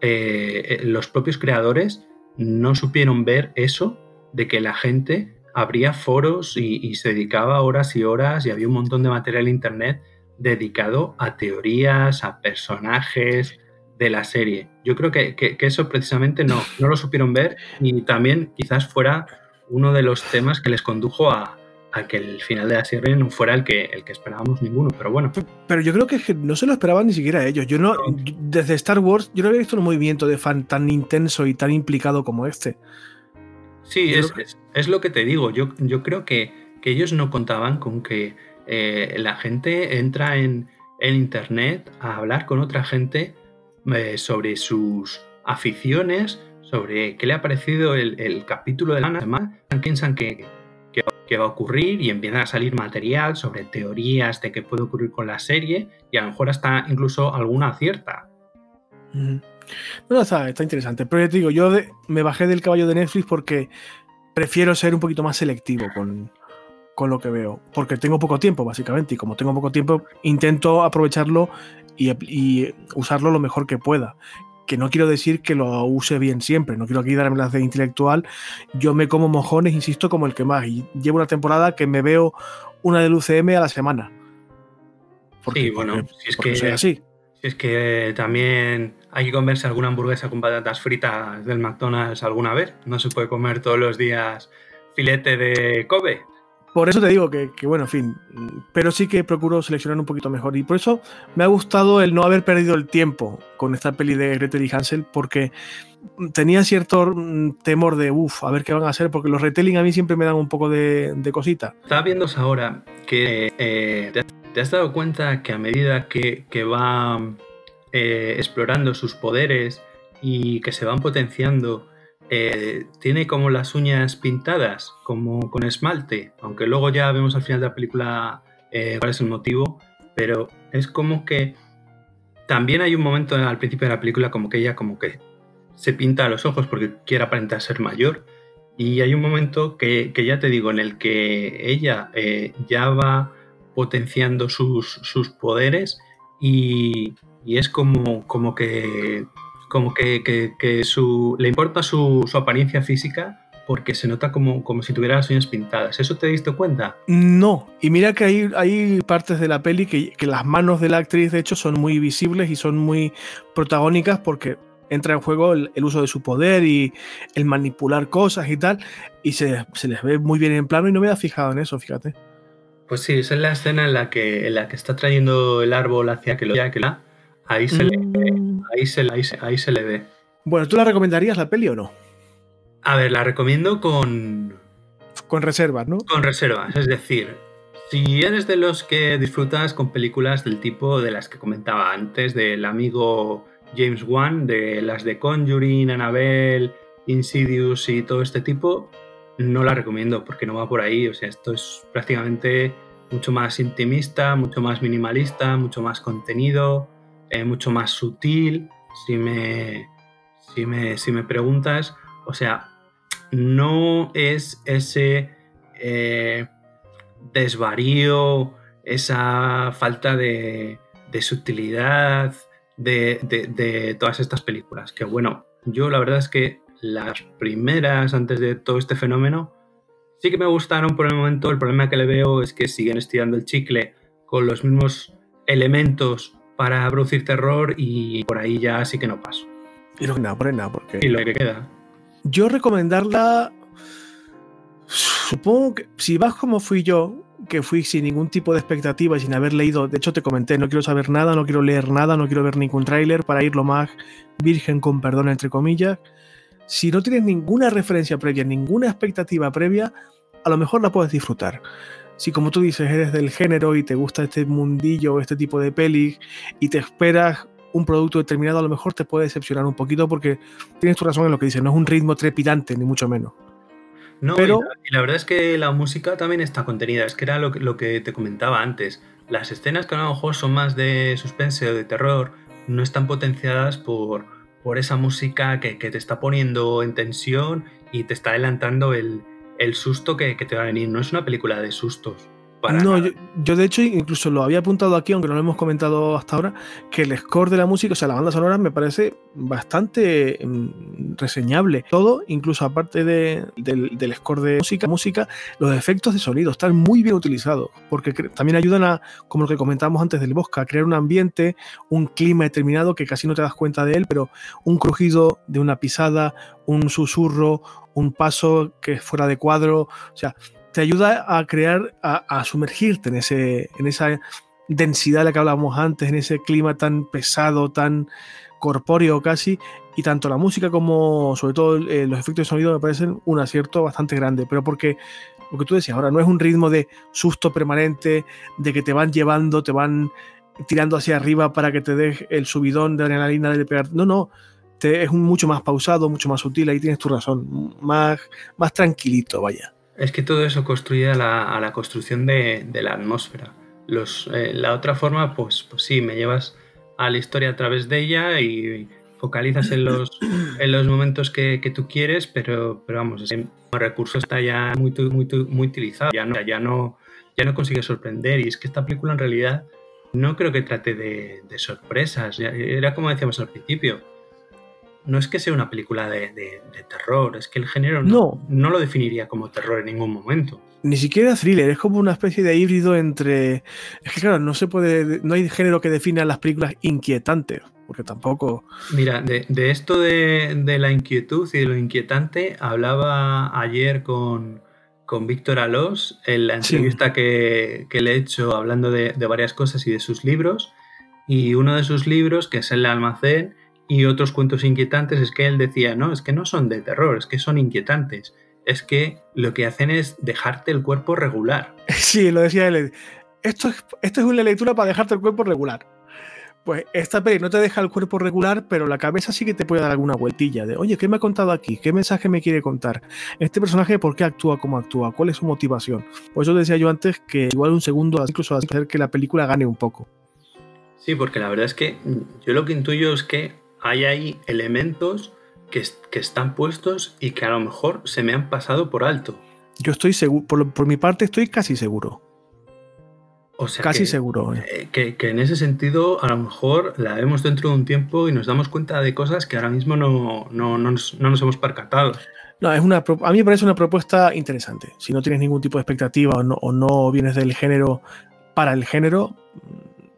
eh, eh, los propios creadores no supieron ver eso de que la gente abría foros y, se dedicaba horas y horas y había un montón de material en internet dedicado a teorías, a personajes de la serie. Yo creo que, que eso precisamente no, no lo supieron ver y también quizás fuera uno de los temas que les condujo a, que el final de la serie no fuera el que, el que esperábamos ninguno, pero bueno. Pero yo creo que no se lo esperaban ni siquiera ellos. Yo no, desde Star Wars, yo no había visto un movimiento de fan tan intenso y tan implicado como este. Sí, es, lo que te digo. Yo, yo creo que, ellos no contaban con que eh, la gente entra en, internet a hablar con otra gente eh, sobre sus aficiones, sobre qué le ha parecido el, capítulo de la semana, piensan que, va a ocurrir y empiezan a salir material sobre teorías de qué puede ocurrir con la serie y a lo mejor hasta incluso alguna cierta. Bueno, está, interesante. Pero te digo, yo me bajé del caballo de Netflix porque prefiero ser un poquito más selectivo con, lo que veo. Porque tengo poco tiempo, básicamente. Y como tengo poco tiempo, intento aprovecharlo y, y, usarlo lo mejor que pueda que no quiero decir que lo use bien siempre, no quiero aquí darme las de intelectual, yo me como mojones, insisto, como el que más, y llevo una temporada que me veo una del UCM a la semana. sí, bueno, si es que así. Si es que también hay que comerse alguna hamburguesa con patatas fritas del McDonald's alguna vez, no se puede comer todos los días filete de Kobe. Por eso te digo que, bueno, en fin, pero sí que procuro seleccionar un poquito mejor. Y por eso me ha gustado el no haber perdido el tiempo con esta peli de Gretel y Hansel, porque tenía cierto mm, temor de, uff, a ver qué van a hacer, porque los retelling a mí siempre me dan un poco de, cosita. Estaba viendo ahora que eh, te has dado cuenta que a medida que, va eh, explorando sus poderes y que se van potenciando, eh, tiene como las uñas pintadas, como con esmalte, aunque luego ya vemos al final de la película eh, cuál es el motivo, pero es como que también hay un momento al principio de la película como que ella como que se pinta los ojos porque quiere aparentar ser mayor y hay un momento que, ya te digo en el que ella eh, ya va potenciando sus, sus poderes y, y es como, como que como que, su, le importa su, apariencia física porque se nota como, como si tuviera las uñas pintadas. ¿Eso te diste cuenta? No, y mira que hay, hay partes de la peli que, las manos de la actriz de hecho son muy visibles y son muy protagónicas porque entra en juego el, uso de su poder y el manipular cosas y tal, y se, les ve muy bien en plano y no me había fijado en eso, fíjate. Pues sí, esa es la escena en la que, en la que está trayendo el árbol hacia que lo que la Ahí se, le, mm. ahí, se, ahí, se, le ve. Bueno, ¿tú la recomendarías la peli o no? A ver, la recomiendo con. Con reservas, ¿no? Con reservas. Es decir, si eres de los que disfrutas con películas del tipo de las que comentaba antes, del amigo James Wan, de las de Conjuring, Annabelle, Insidious y todo este tipo, no la recomiendo porque no va por ahí. O sea, esto es prácticamente mucho más intimista, mucho más minimalista, mucho más contenido, eh, mucho más sutil, si me, si me, si me preguntas. O sea, no es ese eh, desvarío, esa falta de, de sutilidad de, de, todas estas películas. Que bueno, yo la verdad es que las primeras, antes de todo este fenómeno, sí que me gustaron por el momento. El problema que le veo es que siguen estirando el chicle con los mismos elementos para producir terror y por ahí ya sí que no paso. Y lo nada, por nada, porque. Y lo que queda. Yo recomendarla. Supongo que si vas como fui yo, que fui sin ningún tipo de expectativa y sin haber leído, de hecho te comenté, no quiero saber nada, no quiero leer nada, no quiero ver ningún tráiler para ir lo más virgen con perdón entre comillas. Si no tienes ninguna referencia previa, ninguna expectativa previa, a lo mejor la puedes disfrutar. Si como tú dices eres del género y te gusta este mundillo, este tipo de pelis y te esperas un producto determinado, a lo mejor te puede decepcionar un poquito porque tienes tu razón en lo que dices, no es un ritmo trepidante, ni mucho menos. No, pero, y, la, verdad es que la música también está contenida, es que era lo que, lo que te comentaba antes. Las escenas que a lo mejor son más de suspense o de terror no están potenciadas por, por esa música que, que te está poniendo en tensión y te está adelantando el, el susto que, te va a venir. No es una película de sustos. no, yo, de hecho incluso lo había apuntado aquí, aunque no lo hemos comentado hasta ahora, que el score de la música, o sea, la banda sonora me parece bastante mm, reseñable. Todo, incluso aparte del, score de música, música, los efectos de sonido están muy bien utilizados, porque también ayudan a, como lo que comentábamos antes del bosque, a crear un ambiente, un clima determinado que casi no te das cuenta de él, pero un crujido de una pisada, un susurro, un paso que fuera de cuadro, o sea, te ayuda a crear, a, sumergirte en, ese, en esa densidad de la que hablábamos antes, en ese clima tan pesado, tan corpóreo casi, y tanto la música como sobre todo eh, los efectos de sonido me parecen un acierto bastante grande, pero porque lo que tú decías ahora no es un ritmo de susto permanente, de que te van llevando, te van tirando hacia arriba para que te des el subidón de adrenalina de pegar. No, no, es mucho más pausado, mucho más sutil, ahí tienes tu razón, más, más tranquilito, vaya. Es que todo eso construye a la, construcción de, la atmósfera. Los, eh, la otra forma, pues, pues sí, me llevas a la historia a través de ella y focalizas en los, en los momentos que, tú quieres, pero, pero vamos, el recurso está ya muy, muy, muy utilizado, ya no, ya, no, ya no consigue sorprender y es que esta película en realidad no creo que trate de, de sorpresas, era como decíamos al principio, no es que sea una película de, terror, es que el género no, no, lo definiría como terror en ningún momento. Ni siquiera thriller, es como una especie de híbrido entre. Es que claro, no se puede. No hay género que defina las películas inquietantes, porque tampoco. Mira, de, esto de, la inquietud y de lo inquietante, hablaba ayer con, con Víctor Alós en la entrevista que, le he hecho hablando de, de varias cosas y de sus libros. Y uno de sus libros, que es El Almacén, y otros cuentos inquietantes es que él decía, no, es que no son de terror, es que son inquietantes. Es que lo que hacen es dejarte el cuerpo regular. Sí, lo decía él. Esto es, esto es una lectura para dejarte el cuerpo regular. Pues esta peli no te deja el cuerpo regular, pero la cabeza sí que te puede dar alguna vueltilla de, oye, ¿qué me ha contado aquí? ¿Qué mensaje me quiere contar? Este personaje, ¿por qué actúa como actúa? ¿Cuál es su motivación? Por eso decía yo antes que igual un segundo incluso hacer que la película gane un poco. Sí, porque la verdad es que yo lo que intuyo es que hay ahí elementos que, están puestos y que a lo mejor se me han pasado por alto. Yo estoy seguro, por, mi parte estoy casi seguro. O sea, casi seguro. Eh. Eh, que, en ese sentido a lo mejor la vemos dentro de un tiempo y nos damos cuenta de cosas que ahora mismo no, nos, hemos percatado. No, es una, a mí me parece una propuesta interesante. Si no tienes ningún tipo de expectativa o no vienes del género para el género,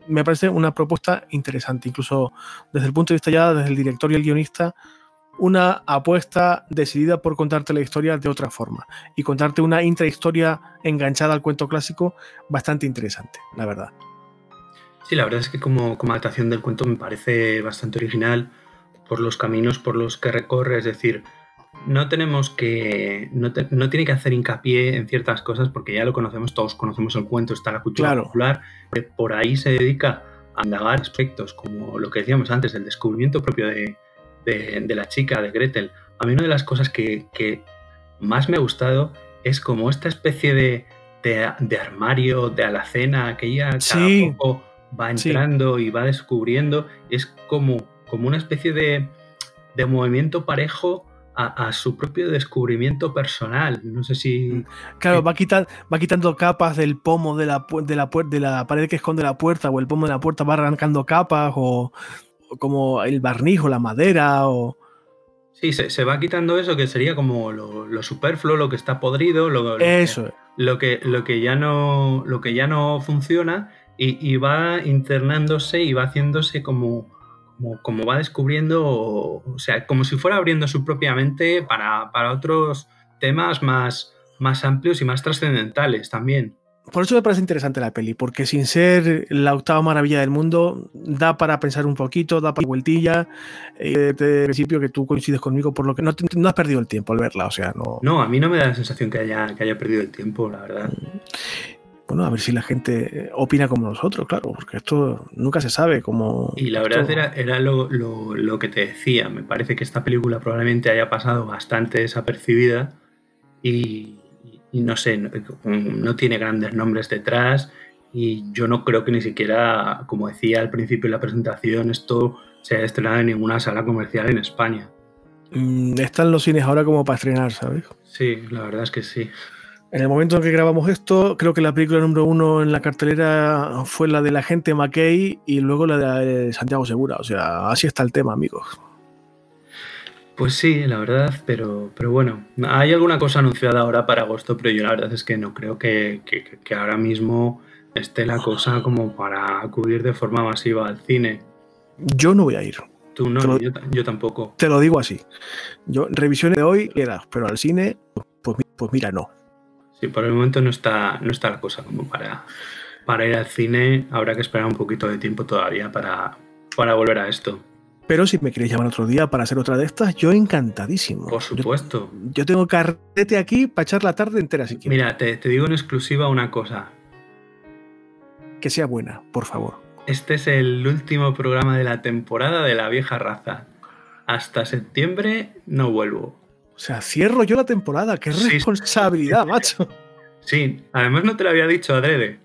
me parece una propuesta interesante, incluso desde el punto de vista ya, desde el director y el guionista, una apuesta decidida por contarte la historia de otra forma y contarte una intrahistoria enganchada al cuento clásico bastante interesante, la verdad. Sí, la verdad es que como, como adaptación del cuento me parece bastante original por los caminos por los que recorre, es decir, no tenemos que. No, tiene que hacer hincapié en ciertas cosas porque ya lo conocemos, todos conocemos el cuento, está la cultura popular. Por ahí se dedica a indagar aspectos como lo que decíamos antes, el descubrimiento propio de, la chica, de Gretel. A mí una de las cosas que, más me ha gustado es como esta especie de, de, armario, de alacena, que ella cada Sí, poco va sí. entrando y va descubriendo. Es como, como una especie de, de movimiento parejo a, a su propio descubrimiento personal. No sé si. Claro, va, quitar, va quitando capas del pomo de la, de, la de la pared que esconde la puerta, o el pomo de la puerta va arrancando capas, o, o como el barniz o la madera, o. Sí, se, se va quitando eso que sería como lo, lo superfluo, lo que está podrido, lo, lo Eso. que, lo que, lo que ya no, lo que ya no funciona y, y va internándose y va haciéndose como, como, como va descubriendo, o sea, como si fuera abriendo su propia mente para, para otros temas más, más amplios y más trascendentales también. Por eso me parece interesante la peli, porque sin ser la octava maravilla del mundo, da para pensar un poquito, da para vueltilla. Eh, de principio que tú coincides conmigo, por lo que no, te- no has perdido el tiempo al verla, o sea, no. No, a mí no me da la sensación que haya, que haya perdido el tiempo, la verdad. Bueno, a ver si la gente eh, opina como nosotros, claro, porque esto nunca se sabe cómo. Y la verdad era, era lo, lo- lo que te decía. Me parece que esta película probablemente haya pasado bastante desapercibida y, y no sé, no, no tiene grandes nombres detrás y yo no creo que ni siquiera, como decía al principio de la presentación, esto se haya estrenado en ninguna sala comercial en España. Mm, Están los cines ahora como para estrenar, ¿sabes? Sí, la verdad es que sí. En el momento en que grabamos esto, creo que la película número uno en la cartelera fue la de la gente McKay y luego la de Santiago Segura. O sea, así está el tema, amigos. Pues sí, la verdad, pero, pero bueno, hay alguna cosa anunciada ahora para agosto, pero yo la verdad es que no creo que, que- que ahora mismo esté la cosa como para acudir de forma masiva al cine. Yo no voy a ir. Tú no, yo, ta- yo tampoco. Te lo digo así. Yo, revisiones de hoy, quieras, pero al cine, pues, mi- pues mira, no. Sí, por el momento no está, no está la cosa como para, para ir al cine. Habrá que esperar un poquito de tiempo todavía para, para volver a esto. Pero si me queréis llamar otro día para hacer otra de estas, yo encantadísimo. Por Yo, supuesto. yo tengo carrete aquí para echar la tarde entera si quieres. Mira, te, te digo en exclusiva una cosa. Que sea buena, por favor. Este es el último programa de la temporada de la vieja raza. Hasta septiembre no vuelvo. O sea, cierro yo la temporada. Qué Sí. responsabilidad, macho. Sí, además no te lo había dicho adrede.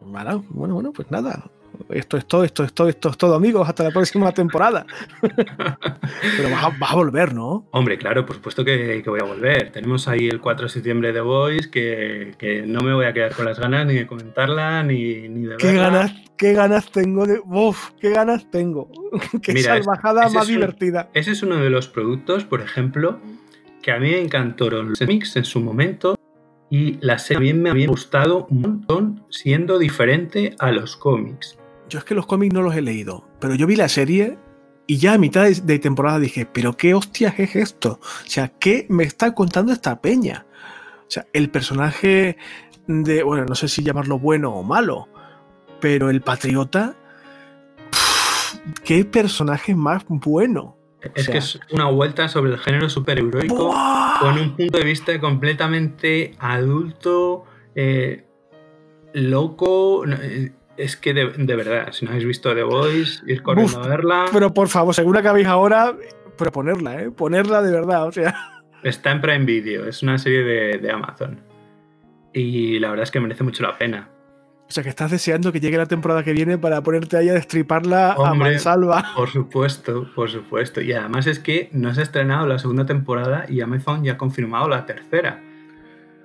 Bueno, bueno, pues nada. Esto es todo, esto es todo, esto es todo, amigos. Hasta la próxima temporada. Pero vas a, vas a volver, ¿no? Hombre, claro, por supuesto que, que voy a volver. Tenemos ahí el 4 de septiembre de Voice, que, que no me voy a quedar con las ganas ni de comentarla, ni, ni de ¿Qué verla. ganas, qué ganas tengo de. Uf, qué ganas tengo. qué Mira, salvajada ese más es un- divertida. Ese es uno de los productos, por ejemplo, que a mí me encantaron los mix en su momento y la serie también me había gustado un montón siendo diferente a los cómics. Yo es que los cómics no los he leído, pero yo vi la serie y ya a mitad de, de temporada dije, pero qué hostias es esto. O sea, ¿qué me está contando esta peña? O sea, el personaje de, bueno, no sé si llamarlo bueno o malo, pero el patriota, qué personaje más bueno. Es sea- que es una vuelta sobre el género superheroico ¡Buah! con un punto de vista completamente adulto, eh, loco. Es que de, de verdad, si no habéis visto The Voice, ir corriendo Uf, a verla. Pero por favor, según acabéis ahora, pero ponerla, ¿eh? Ponerla de verdad, o sea. Está en Prime Video, es una serie de, de Amazon. Y la verdad es que merece mucho la pena. O sea, que estás deseando que llegue la temporada que viene para ponerte ahí a destriparla a Hombre. mansalva. Por supuesto, por supuesto. Y además es que no se ha estrenado la segunda temporada y Amazon ya ha confirmado la tercera.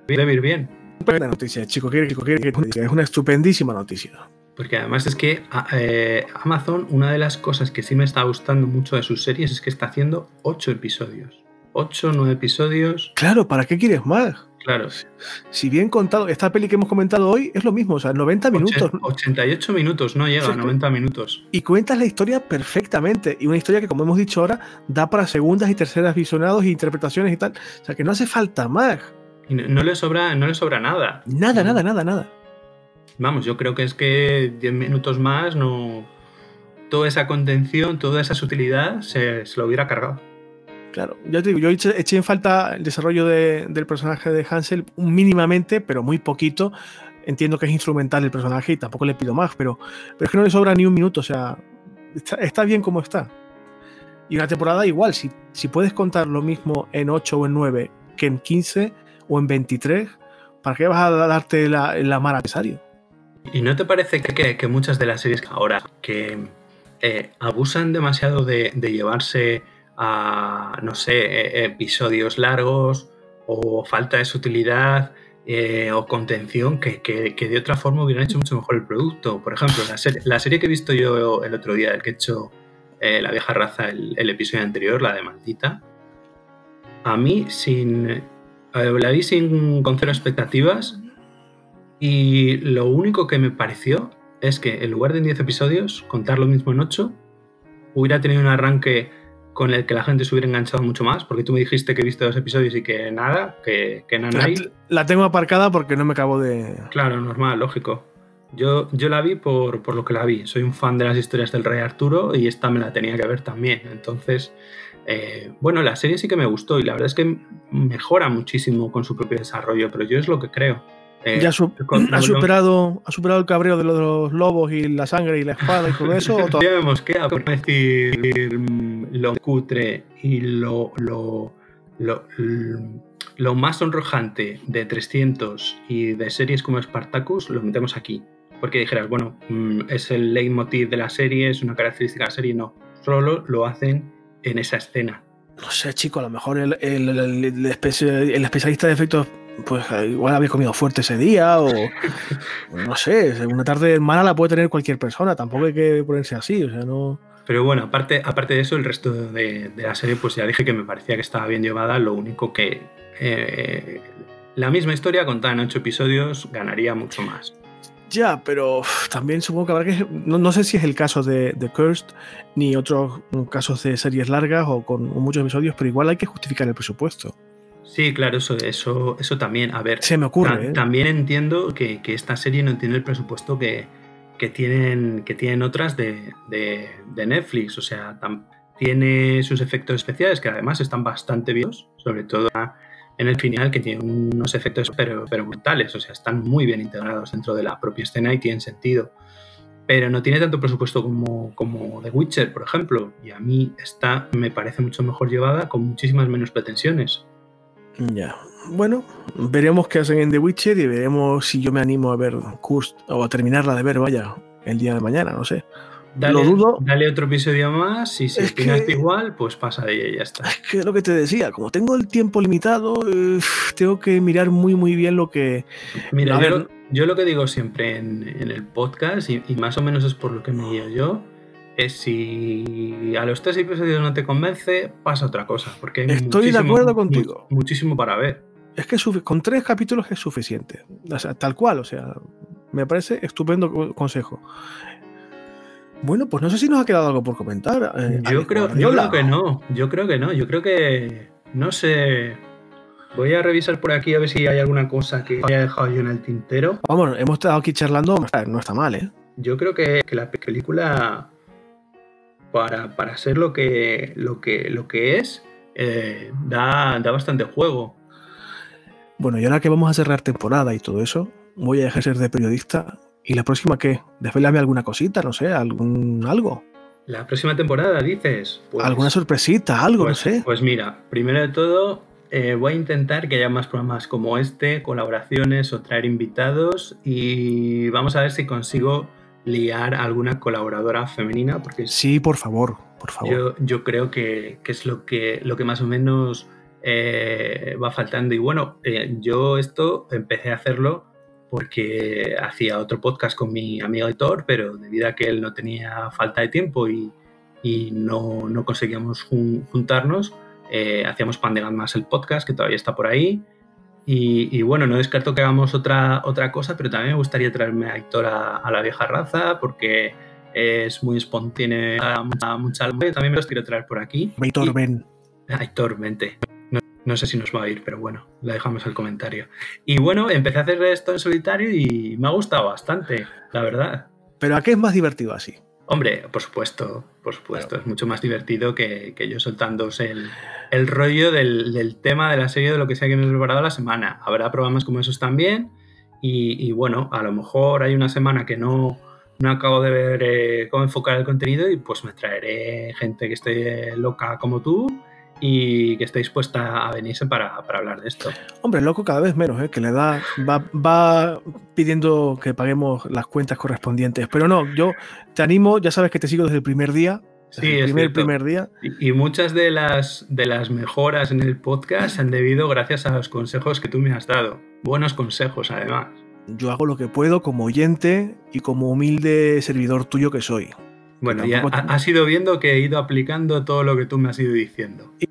Debe ir bien. Buena noticia, chico, quiere, chico, quiere, quiere. Es una estupendísima noticia. Porque además es que eh, Amazon, una de las cosas que sí me está gustando mucho de sus series es que está haciendo ocho episodios. Ocho, nueve episodios. Claro, ¿para qué quieres más? Claro, Si bien contado, esta peli que hemos comentado hoy es lo mismo, o sea, 90 minutos. ochen- 88 minutos, no llega a sí. 90 minutos. Y cuentas la historia perfectamente. Y una historia que, como hemos dicho ahora, da para segundas y terceras visionados e interpretaciones y tal. O sea, que no hace falta más. Y no, no le sobra, no le sobra nada. Nada, No. nada, nada, nada. Vamos, yo creo que es que 10 minutos más no. Toda esa contención, toda esa sutilidad se, se lo hubiera cargado. Claro, ya te digo, yo eché, eché en falta el desarrollo de- del personaje de Hansel mínimamente, pero muy poquito. Entiendo que es instrumental el personaje y tampoco le pido más, pero, pero es que no le sobra ni un minuto, o sea, está, bien como está. Y una temporada igual, si, si puedes contar lo mismo en 8 o en 9 que en 15 o en 23, ¿Para qué vas a darte la, la mar necesario? ¿Y no te parece que, muchas de las series ahora que eh, abusan demasiado de, llevarse a, no sé, e, episodios largos o falta de sutilidad eh, o contención que, de otra forma hubieran hecho mucho mejor el producto? Por ejemplo, la, serie que he visto yo el otro día, el que he hecho eh, La vieja raza, el, episodio anterior, la de Maldita, a mí sin... la vi sin, con cero expectativas y lo único que me pareció es que en lugar de en 10 episodios, contar lo mismo en 8, hubiera tenido un arranque con el que la gente se hubiera enganchado mucho más, porque tú me dijiste que he visto dos episodios y que nada, que, que nada. La, la, tengo aparcada porque no me acabo de... Claro, normal, lógico. Yo, yo la vi por, por, lo que la vi. Soy un fan de las historias del Rey Arturo y esta me la tenía que ver también. Entonces, eh, bueno, la serie sí que me gustó y la verdad es que mejora muchísimo con su propio desarrollo, pero yo es lo que creo. Eh, ¿Ya ha, superado, ha superado el cabreo de los lobos y la sangre y la espada y todo eso? Ya vemos que, por decir mm, lo cutre y lo, lo, lo, más sonrojante de 300 y de series como Spartacus, lo metemos aquí. Porque dijeras, bueno, mm, es el leitmotiv de la serie, es una característica de la serie, no. Solo lo hacen en esa escena. No sé, chico, a lo mejor el, el, el especialista de efectos pues igual habéis comido fuerte ese día o no sé, una tarde mala la puede tener cualquier persona, tampoco hay que ponerse así, o sea, no... Pero bueno, aparte, aparte de eso, el resto de, la serie, pues ya dije que me parecía que estaba bien llevada, lo único que eh, la misma historia contada en ocho episodios ganaría mucho más. Ya, pero también supongo que habrá que. No, sé si es el caso de, de Cursed ni otros casos de series largas o con muchos episodios, pero igual hay que justificar el presupuesto. Sí, claro, eso, eso, eso también. A ver, se me ocurre. ¿eh? También entiendo que, esta serie no tiene el presupuesto que, tienen, que tienen otras de, Netflix. O sea, tiene sus efectos especiales que además están bastante vivos, sobre todo en el final, que tiene unos efectos pero, pero brutales. O sea, están muy bien integrados dentro de la propia escena y tienen sentido. Pero no tiene tanto presupuesto como, como The Witcher, por ejemplo. Y a mí esta me parece mucho mejor llevada, con muchísimas menos pretensiones. Ya. Bueno, veremos qué hacen en The Witcher y veremos si yo me animo a ver Kurst o a terminarla de ver, vaya, el día de mañana, no sé. Dale, lo dudo. Dale otro episodio más y si es que, igual, pues pasa de ella y ya está. Es que es lo que te decía, como tengo el tiempo limitado, tengo que mirar muy muy bien lo que... Mira, yo, lo que digo siempre en, el podcast, y, y, más o menos es por lo que me guío yo, es si a los tres episodios no te convence, pasa otra cosa. Porque Estoy de acuerdo contigo. Muchísimo para ver. Es que con tres capítulos es suficiente. tal cual, o sea, me parece estupendo consejo. Bueno, pues no sé si nos ha quedado algo por comentar. Eh, yo, creo, yo creo que no. Yo creo que no. Yo creo que. No sé. Voy a revisar por aquí a ver si hay alguna cosa que haya dejado yo en el tintero. Vamos, hemos estado aquí charlando, no está mal, ¿eh? Yo creo que la película para, para ser lo que, lo que, lo que es, eh, da, da bastante juego. Bueno, y ahora que vamos a cerrar temporada y todo eso, voy a ejercer de periodista. ¿Y la próxima qué? Desvelame alguna cosita, no sé, algún algo. La próxima temporada, dices. Pues ¿Alguna sorpresita, algo, no pues, sé? Pues mira, primero de todo, eh, voy a intentar que haya más programas como este, colaboraciones o traer invitados y vamos a ver si consigo liar a alguna colaboradora femenina. Porque sí, por favor, por favor. Yo, creo que, es lo que, lo que más o menos eh, va faltando. Y bueno, eh, yo esto empecé a hacerlo porque hacía otro podcast con mi amigo Héctor, pero debido a que él no tenía falta de tiempo y, no, conseguíamos juntarnos, eh, hacíamos Pandegan más el podcast, que todavía está por ahí. Y, bueno, no descarto que hagamos otra, otra cosa, pero también me gustaría traerme a Héctor a, la vieja raza porque es muy espontáneo, mucha, mucha También me los quiero traer por aquí. Héctor, ven. Héctor, vente. No, sé si nos va a ir, pero bueno, la dejamos el comentario. Y bueno, empecé a hacer esto en solitario y me ha gustado bastante, la verdad. ¿Pero a qué es más divertido así? Hombre, por supuesto, por supuesto. Es mucho más divertido que, yo soltándose el, rollo del, tema de la serie de lo que sea que me he preparado la semana. Habrá programas como esos también. Y, bueno, a lo mejor hay una semana que no, no acabo de ver eh, cómo enfocar el contenido y pues me traeré gente que esté loca como tú y que esté dispuesta a venirse para, hablar de esto. Hombre, loco cada vez menos, ¿eh? que le da, va, pidiendo que paguemos las cuentas correspondientes. Pero no, yo te animo, ya sabes que te sigo desde el primer día. Sí, el primer, primer día. Y, muchas de las, de las mejoras en el podcast han debido gracias a los consejos que tú me has dado. Buenos consejos, además. Yo hago lo que puedo como oyente y como humilde servidor tuyo que soy. Bueno, ya has ido viendo que he ido aplicando todo lo que tú me has ido diciendo. Y,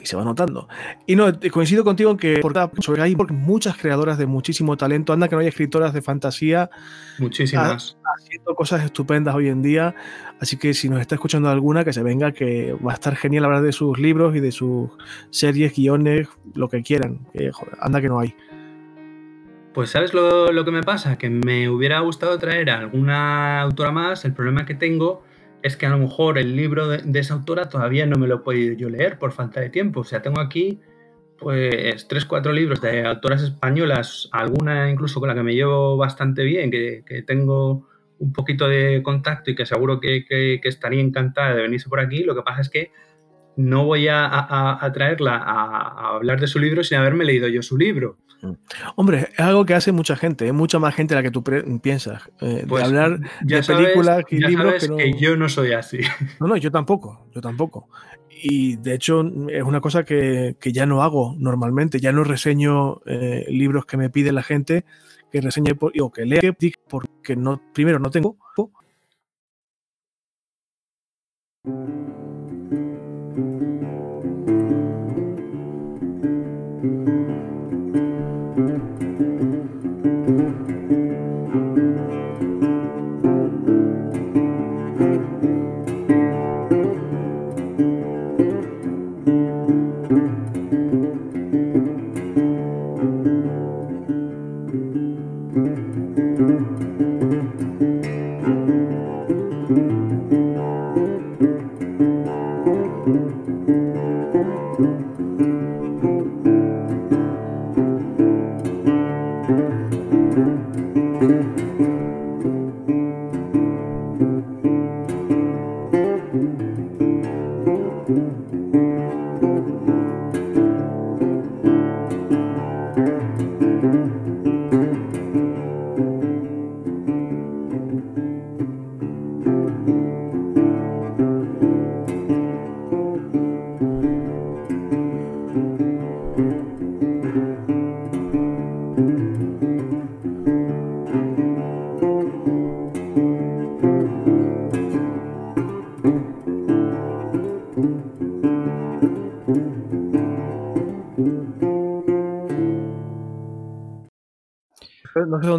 y se va notando. Y no, coincido contigo en que porque hay muchas creadoras de muchísimo talento. Anda que no hay escritoras de fantasía. Muchísimas. Haciendo cosas estupendas hoy en día. Así que si nos está escuchando alguna, que se venga, que va a estar genial hablar de sus libros y de sus series, guiones, lo que quieran. anda que no hay. Pues sabes lo, que me pasa, que me hubiera gustado traer a alguna autora más, el problema que tengo es que a lo mejor el libro de, esa autora todavía no me lo he podido yo leer por falta de tiempo. O sea, tengo aquí pues tres, cuatro libros de autoras españolas, alguna incluso con la que me llevo bastante bien, que, tengo un poquito de contacto y que seguro que, estaría encantada de venirse por aquí. Lo que pasa es que no voy a, traerla a, hablar de su libro sin haberme leído yo su libro. Hombre, es algo que hace mucha gente, ¿eh? mucha más gente de la que tú piensas. Eh, pues hablar de películas y libros que, yo no soy así. No, no, yo tampoco, yo tampoco. Y de hecho es una cosa que, ya no hago normalmente, ya no reseño eh, libros que me pide la gente que reseñe o que lea porque no, primero no tengo.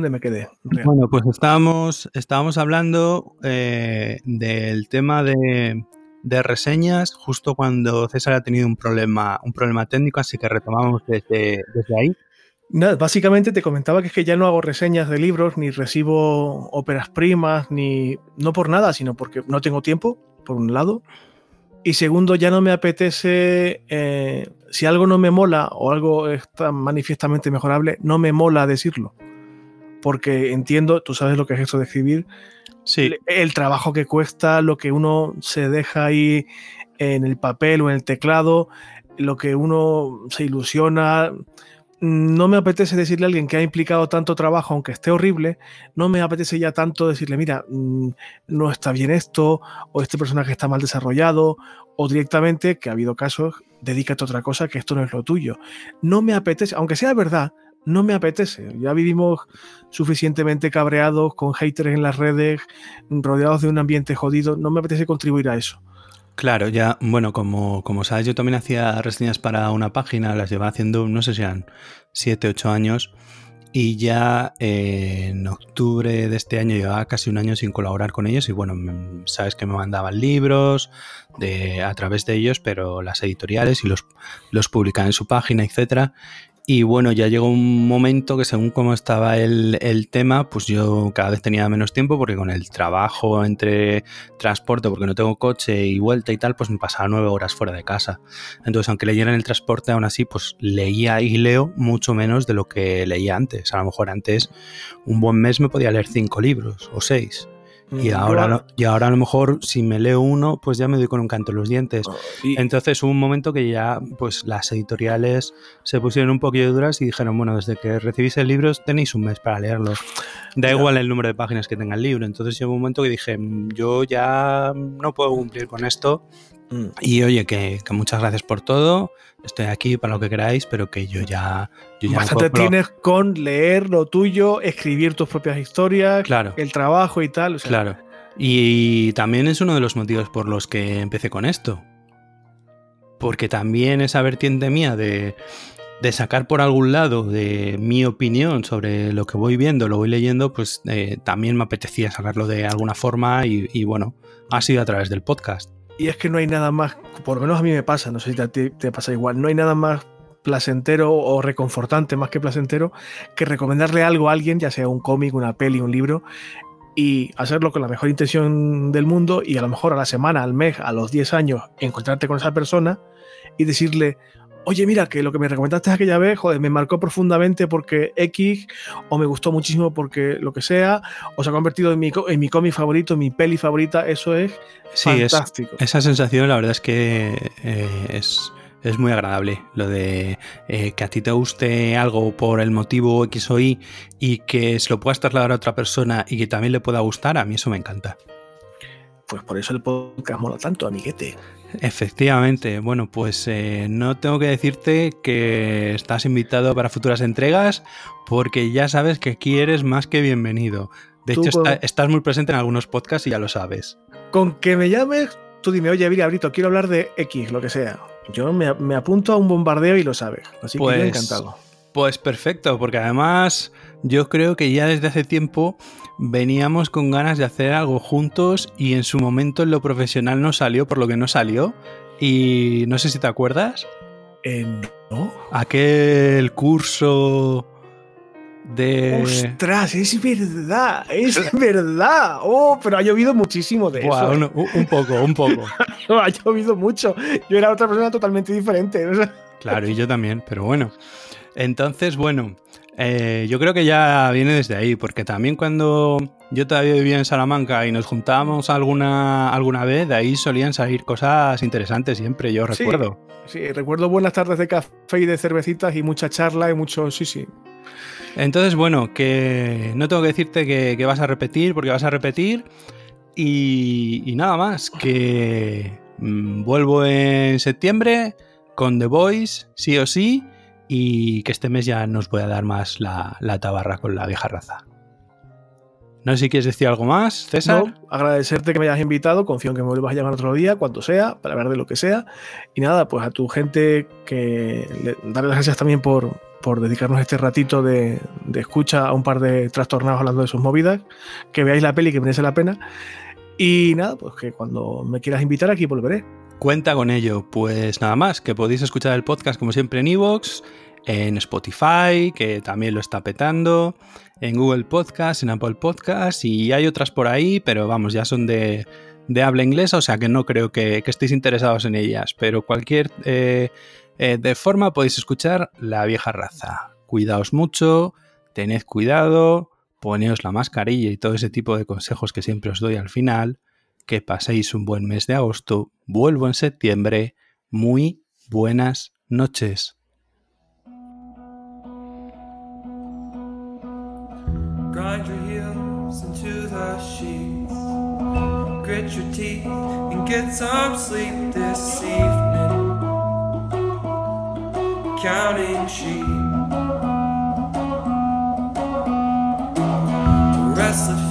Dónde me quedé. Bueno, pues estábamos, estábamos hablando eh, del tema de, reseñas justo cuando César ha tenido un problema, un problema técnico, así que retomamos desde, ahí. Nada, básicamente te comentaba que es que ya no hago reseñas de libros, ni recibo óperas primas, ni no por nada, sino porque no tengo tiempo, por un lado. Y segundo, ya no me apetece, eh, si algo no me mola o algo está manifiestamente mejorable, no me mola decirlo porque entiendo, tú sabes lo que es eso de escribir, sí. el, trabajo que cuesta, lo que uno se deja ahí en el papel o en el teclado, lo que uno se ilusiona. No me apetece decirle a alguien que ha implicado tanto trabajo, aunque esté horrible, no me apetece ya tanto decirle, mira, mm, no está bien esto, o este personaje está mal desarrollado, o directamente, que ha habido casos, dedícate a otra cosa, que esto no es lo tuyo. No me apetece, aunque sea verdad, no me apetece. Ya vivimos suficientemente cabreados, con haters en las redes, rodeados de un ambiente jodido. No me apetece contribuir a eso. Claro, ya, bueno, como, como sabes, yo también hacía reseñas para una página, las llevaba haciendo, no sé si eran 7, 8 años, y ya eh, en octubre de este año llevaba casi un año sin colaborar con ellos, y bueno, sabes que me mandaban libros a través de ellos, pero las editoriales y los, los publicaban en su página, etcétera, y bueno, ya llegó un momento que según cómo estaba el, tema, pues yo cada vez tenía menos tiempo porque con el trabajo entre transporte, porque no tengo coche y vuelta y tal, pues me pasaba nueve horas fuera de casa. Entonces, aunque leyera en el transporte, aún así, pues leía y leo mucho menos de lo que leía antes. A lo mejor antes un buen mes me podía leer cinco libros o seis. Y Mm, ahora, lo- y ahora a lo mejor si me leo uno, pues ya me doy con un canto en los dientes. y- Entonces hubo un momento que ya pues las editoriales se pusieron un poquillo duras y dijeron, bueno, desde que recibís el libro tenéis un mes para leerlo. Da Ya. igual el número de páginas que tenga el libro. Entonces llegó un momento que dije, "Mm, yo ya no puedo cumplir con esto. Y oye, que, que muchas gracias por todo. Estoy aquí para lo que queráis, pero que yo ya... Yo ya Bastante tienes con leer lo tuyo, escribir tus propias historias, Claro. el trabajo y tal. o sea, Claro. Y también es uno de los motivos por los que empecé con esto. Porque también esa vertiente mía de, de sacar por algún lado de mi opinión sobre lo que voy viendo, lo voy leyendo, pues eh, también me apetecía sacarlo de alguna forma y, y bueno, ha sido a través del podcast. Y es que no hay nada más, por lo menos a mí me pasa, no sé si a ti te pasa igual, no hay nada más placentero o reconfortante más que placentero que recomendarle algo a alguien, ya sea un cómic, una peli, un libro, y hacerlo con la mejor intención del mundo y a lo mejor a la semana, al mes, a los 10 años, encontrarte con esa persona y decirle, oye, mira, que lo que me recomendaste aquella vez, joder, me marcó profundamente porque X, o me gustó muchísimo porque lo que sea, o se ha convertido en mi, en mi cómic favorito, mi peli favorita, eso es Sí, es, fantástico. esa sensación la verdad es que eh, es, es muy agradable. Lo de eh, que a ti te guste algo por el motivo X o Y y que se lo puedas trasladar a otra persona y que también le pueda gustar, a mí eso me encanta. Pues por eso el podcast mola tanto, amiguete. Efectivamente, bueno, pues eh, no tengo que decirte que estás invitado para futuras entregas porque ya sabes que aquí eres más que bienvenido. De hecho, con- está- estás muy presente en algunos podcasts y ya lo sabes. Con que me llames, tú dime, oye, mira, Brito, quiero hablar de X, lo que sea. Yo me, me apunto a un bombardeo y lo sabes. Así que yo Pues- encantado. Pues perfecto, porque además yo creo que ya desde hace tiempo veníamos con ganas de hacer algo juntos y en su momento en lo profesional no salió por lo que no salió. Y no sé si te acuerdas, Eh, no. aquel curso de... Ostras, es verdad, es verdad. Oh, pero ha llovido muchísimo de Buah, eso. un, un poco, un poco. Ha llovido mucho. Yo era otra persona totalmente diferente. Claro, y yo también, pero bueno. Entonces, bueno, eh, yo creo que ya viene desde ahí, porque también cuando yo todavía vivía en Salamanca y nos juntábamos alguna, alguna vez, de ahí solían salir cosas interesantes siempre, yo Sí. recuerdo. Sí, recuerdo buenas tardes de café y de cervecitas y mucha charla y mucho. Sí, sí. Entonces, bueno, que no tengo que decirte que, que vas a repetir, porque vas a repetir. Y, y nada más, que mm, vuelvo en septiembre con The Voice, sí o sí, y que este mes ya nos voy a dar más la, la tabarra con la vieja raza. No sé si quieres decir algo más, César. No, agradecerte que me hayas invitado, confío en que me vuelvas a llamar otro día, cuando sea, para hablar de lo que sea. Y nada, pues a tu gente que le, darle las gracias también por, por dedicarnos este ratito de, de escucha a un par de trastornados hablando de sus movidas, que veáis la peli que merece la pena. Y nada, pues que cuando me quieras invitar aquí volveré. Cuenta con ello. Pues nada más, que podéis escuchar el podcast como siempre en Evox, en Spotify, que también lo está petando, en Google Podcast, en Apple Podcast, y hay otras por ahí, pero vamos, ya son de, de habla inglesa, o sea que no creo que, que estéis interesados en ellas. Pero cualquier eh, eh, de forma podéis escuchar La Vieja Raza. Cuidaos mucho, tened cuidado, poneos la mascarilla y todo ese tipo de consejos que siempre os doy al final que paséis un buen mes de agosto. Vuelvo en septiembre. Muy buenas noches. Grind your heels into the sheets. Grit your teeth and get some sleep this evening. Counting sheep. Restless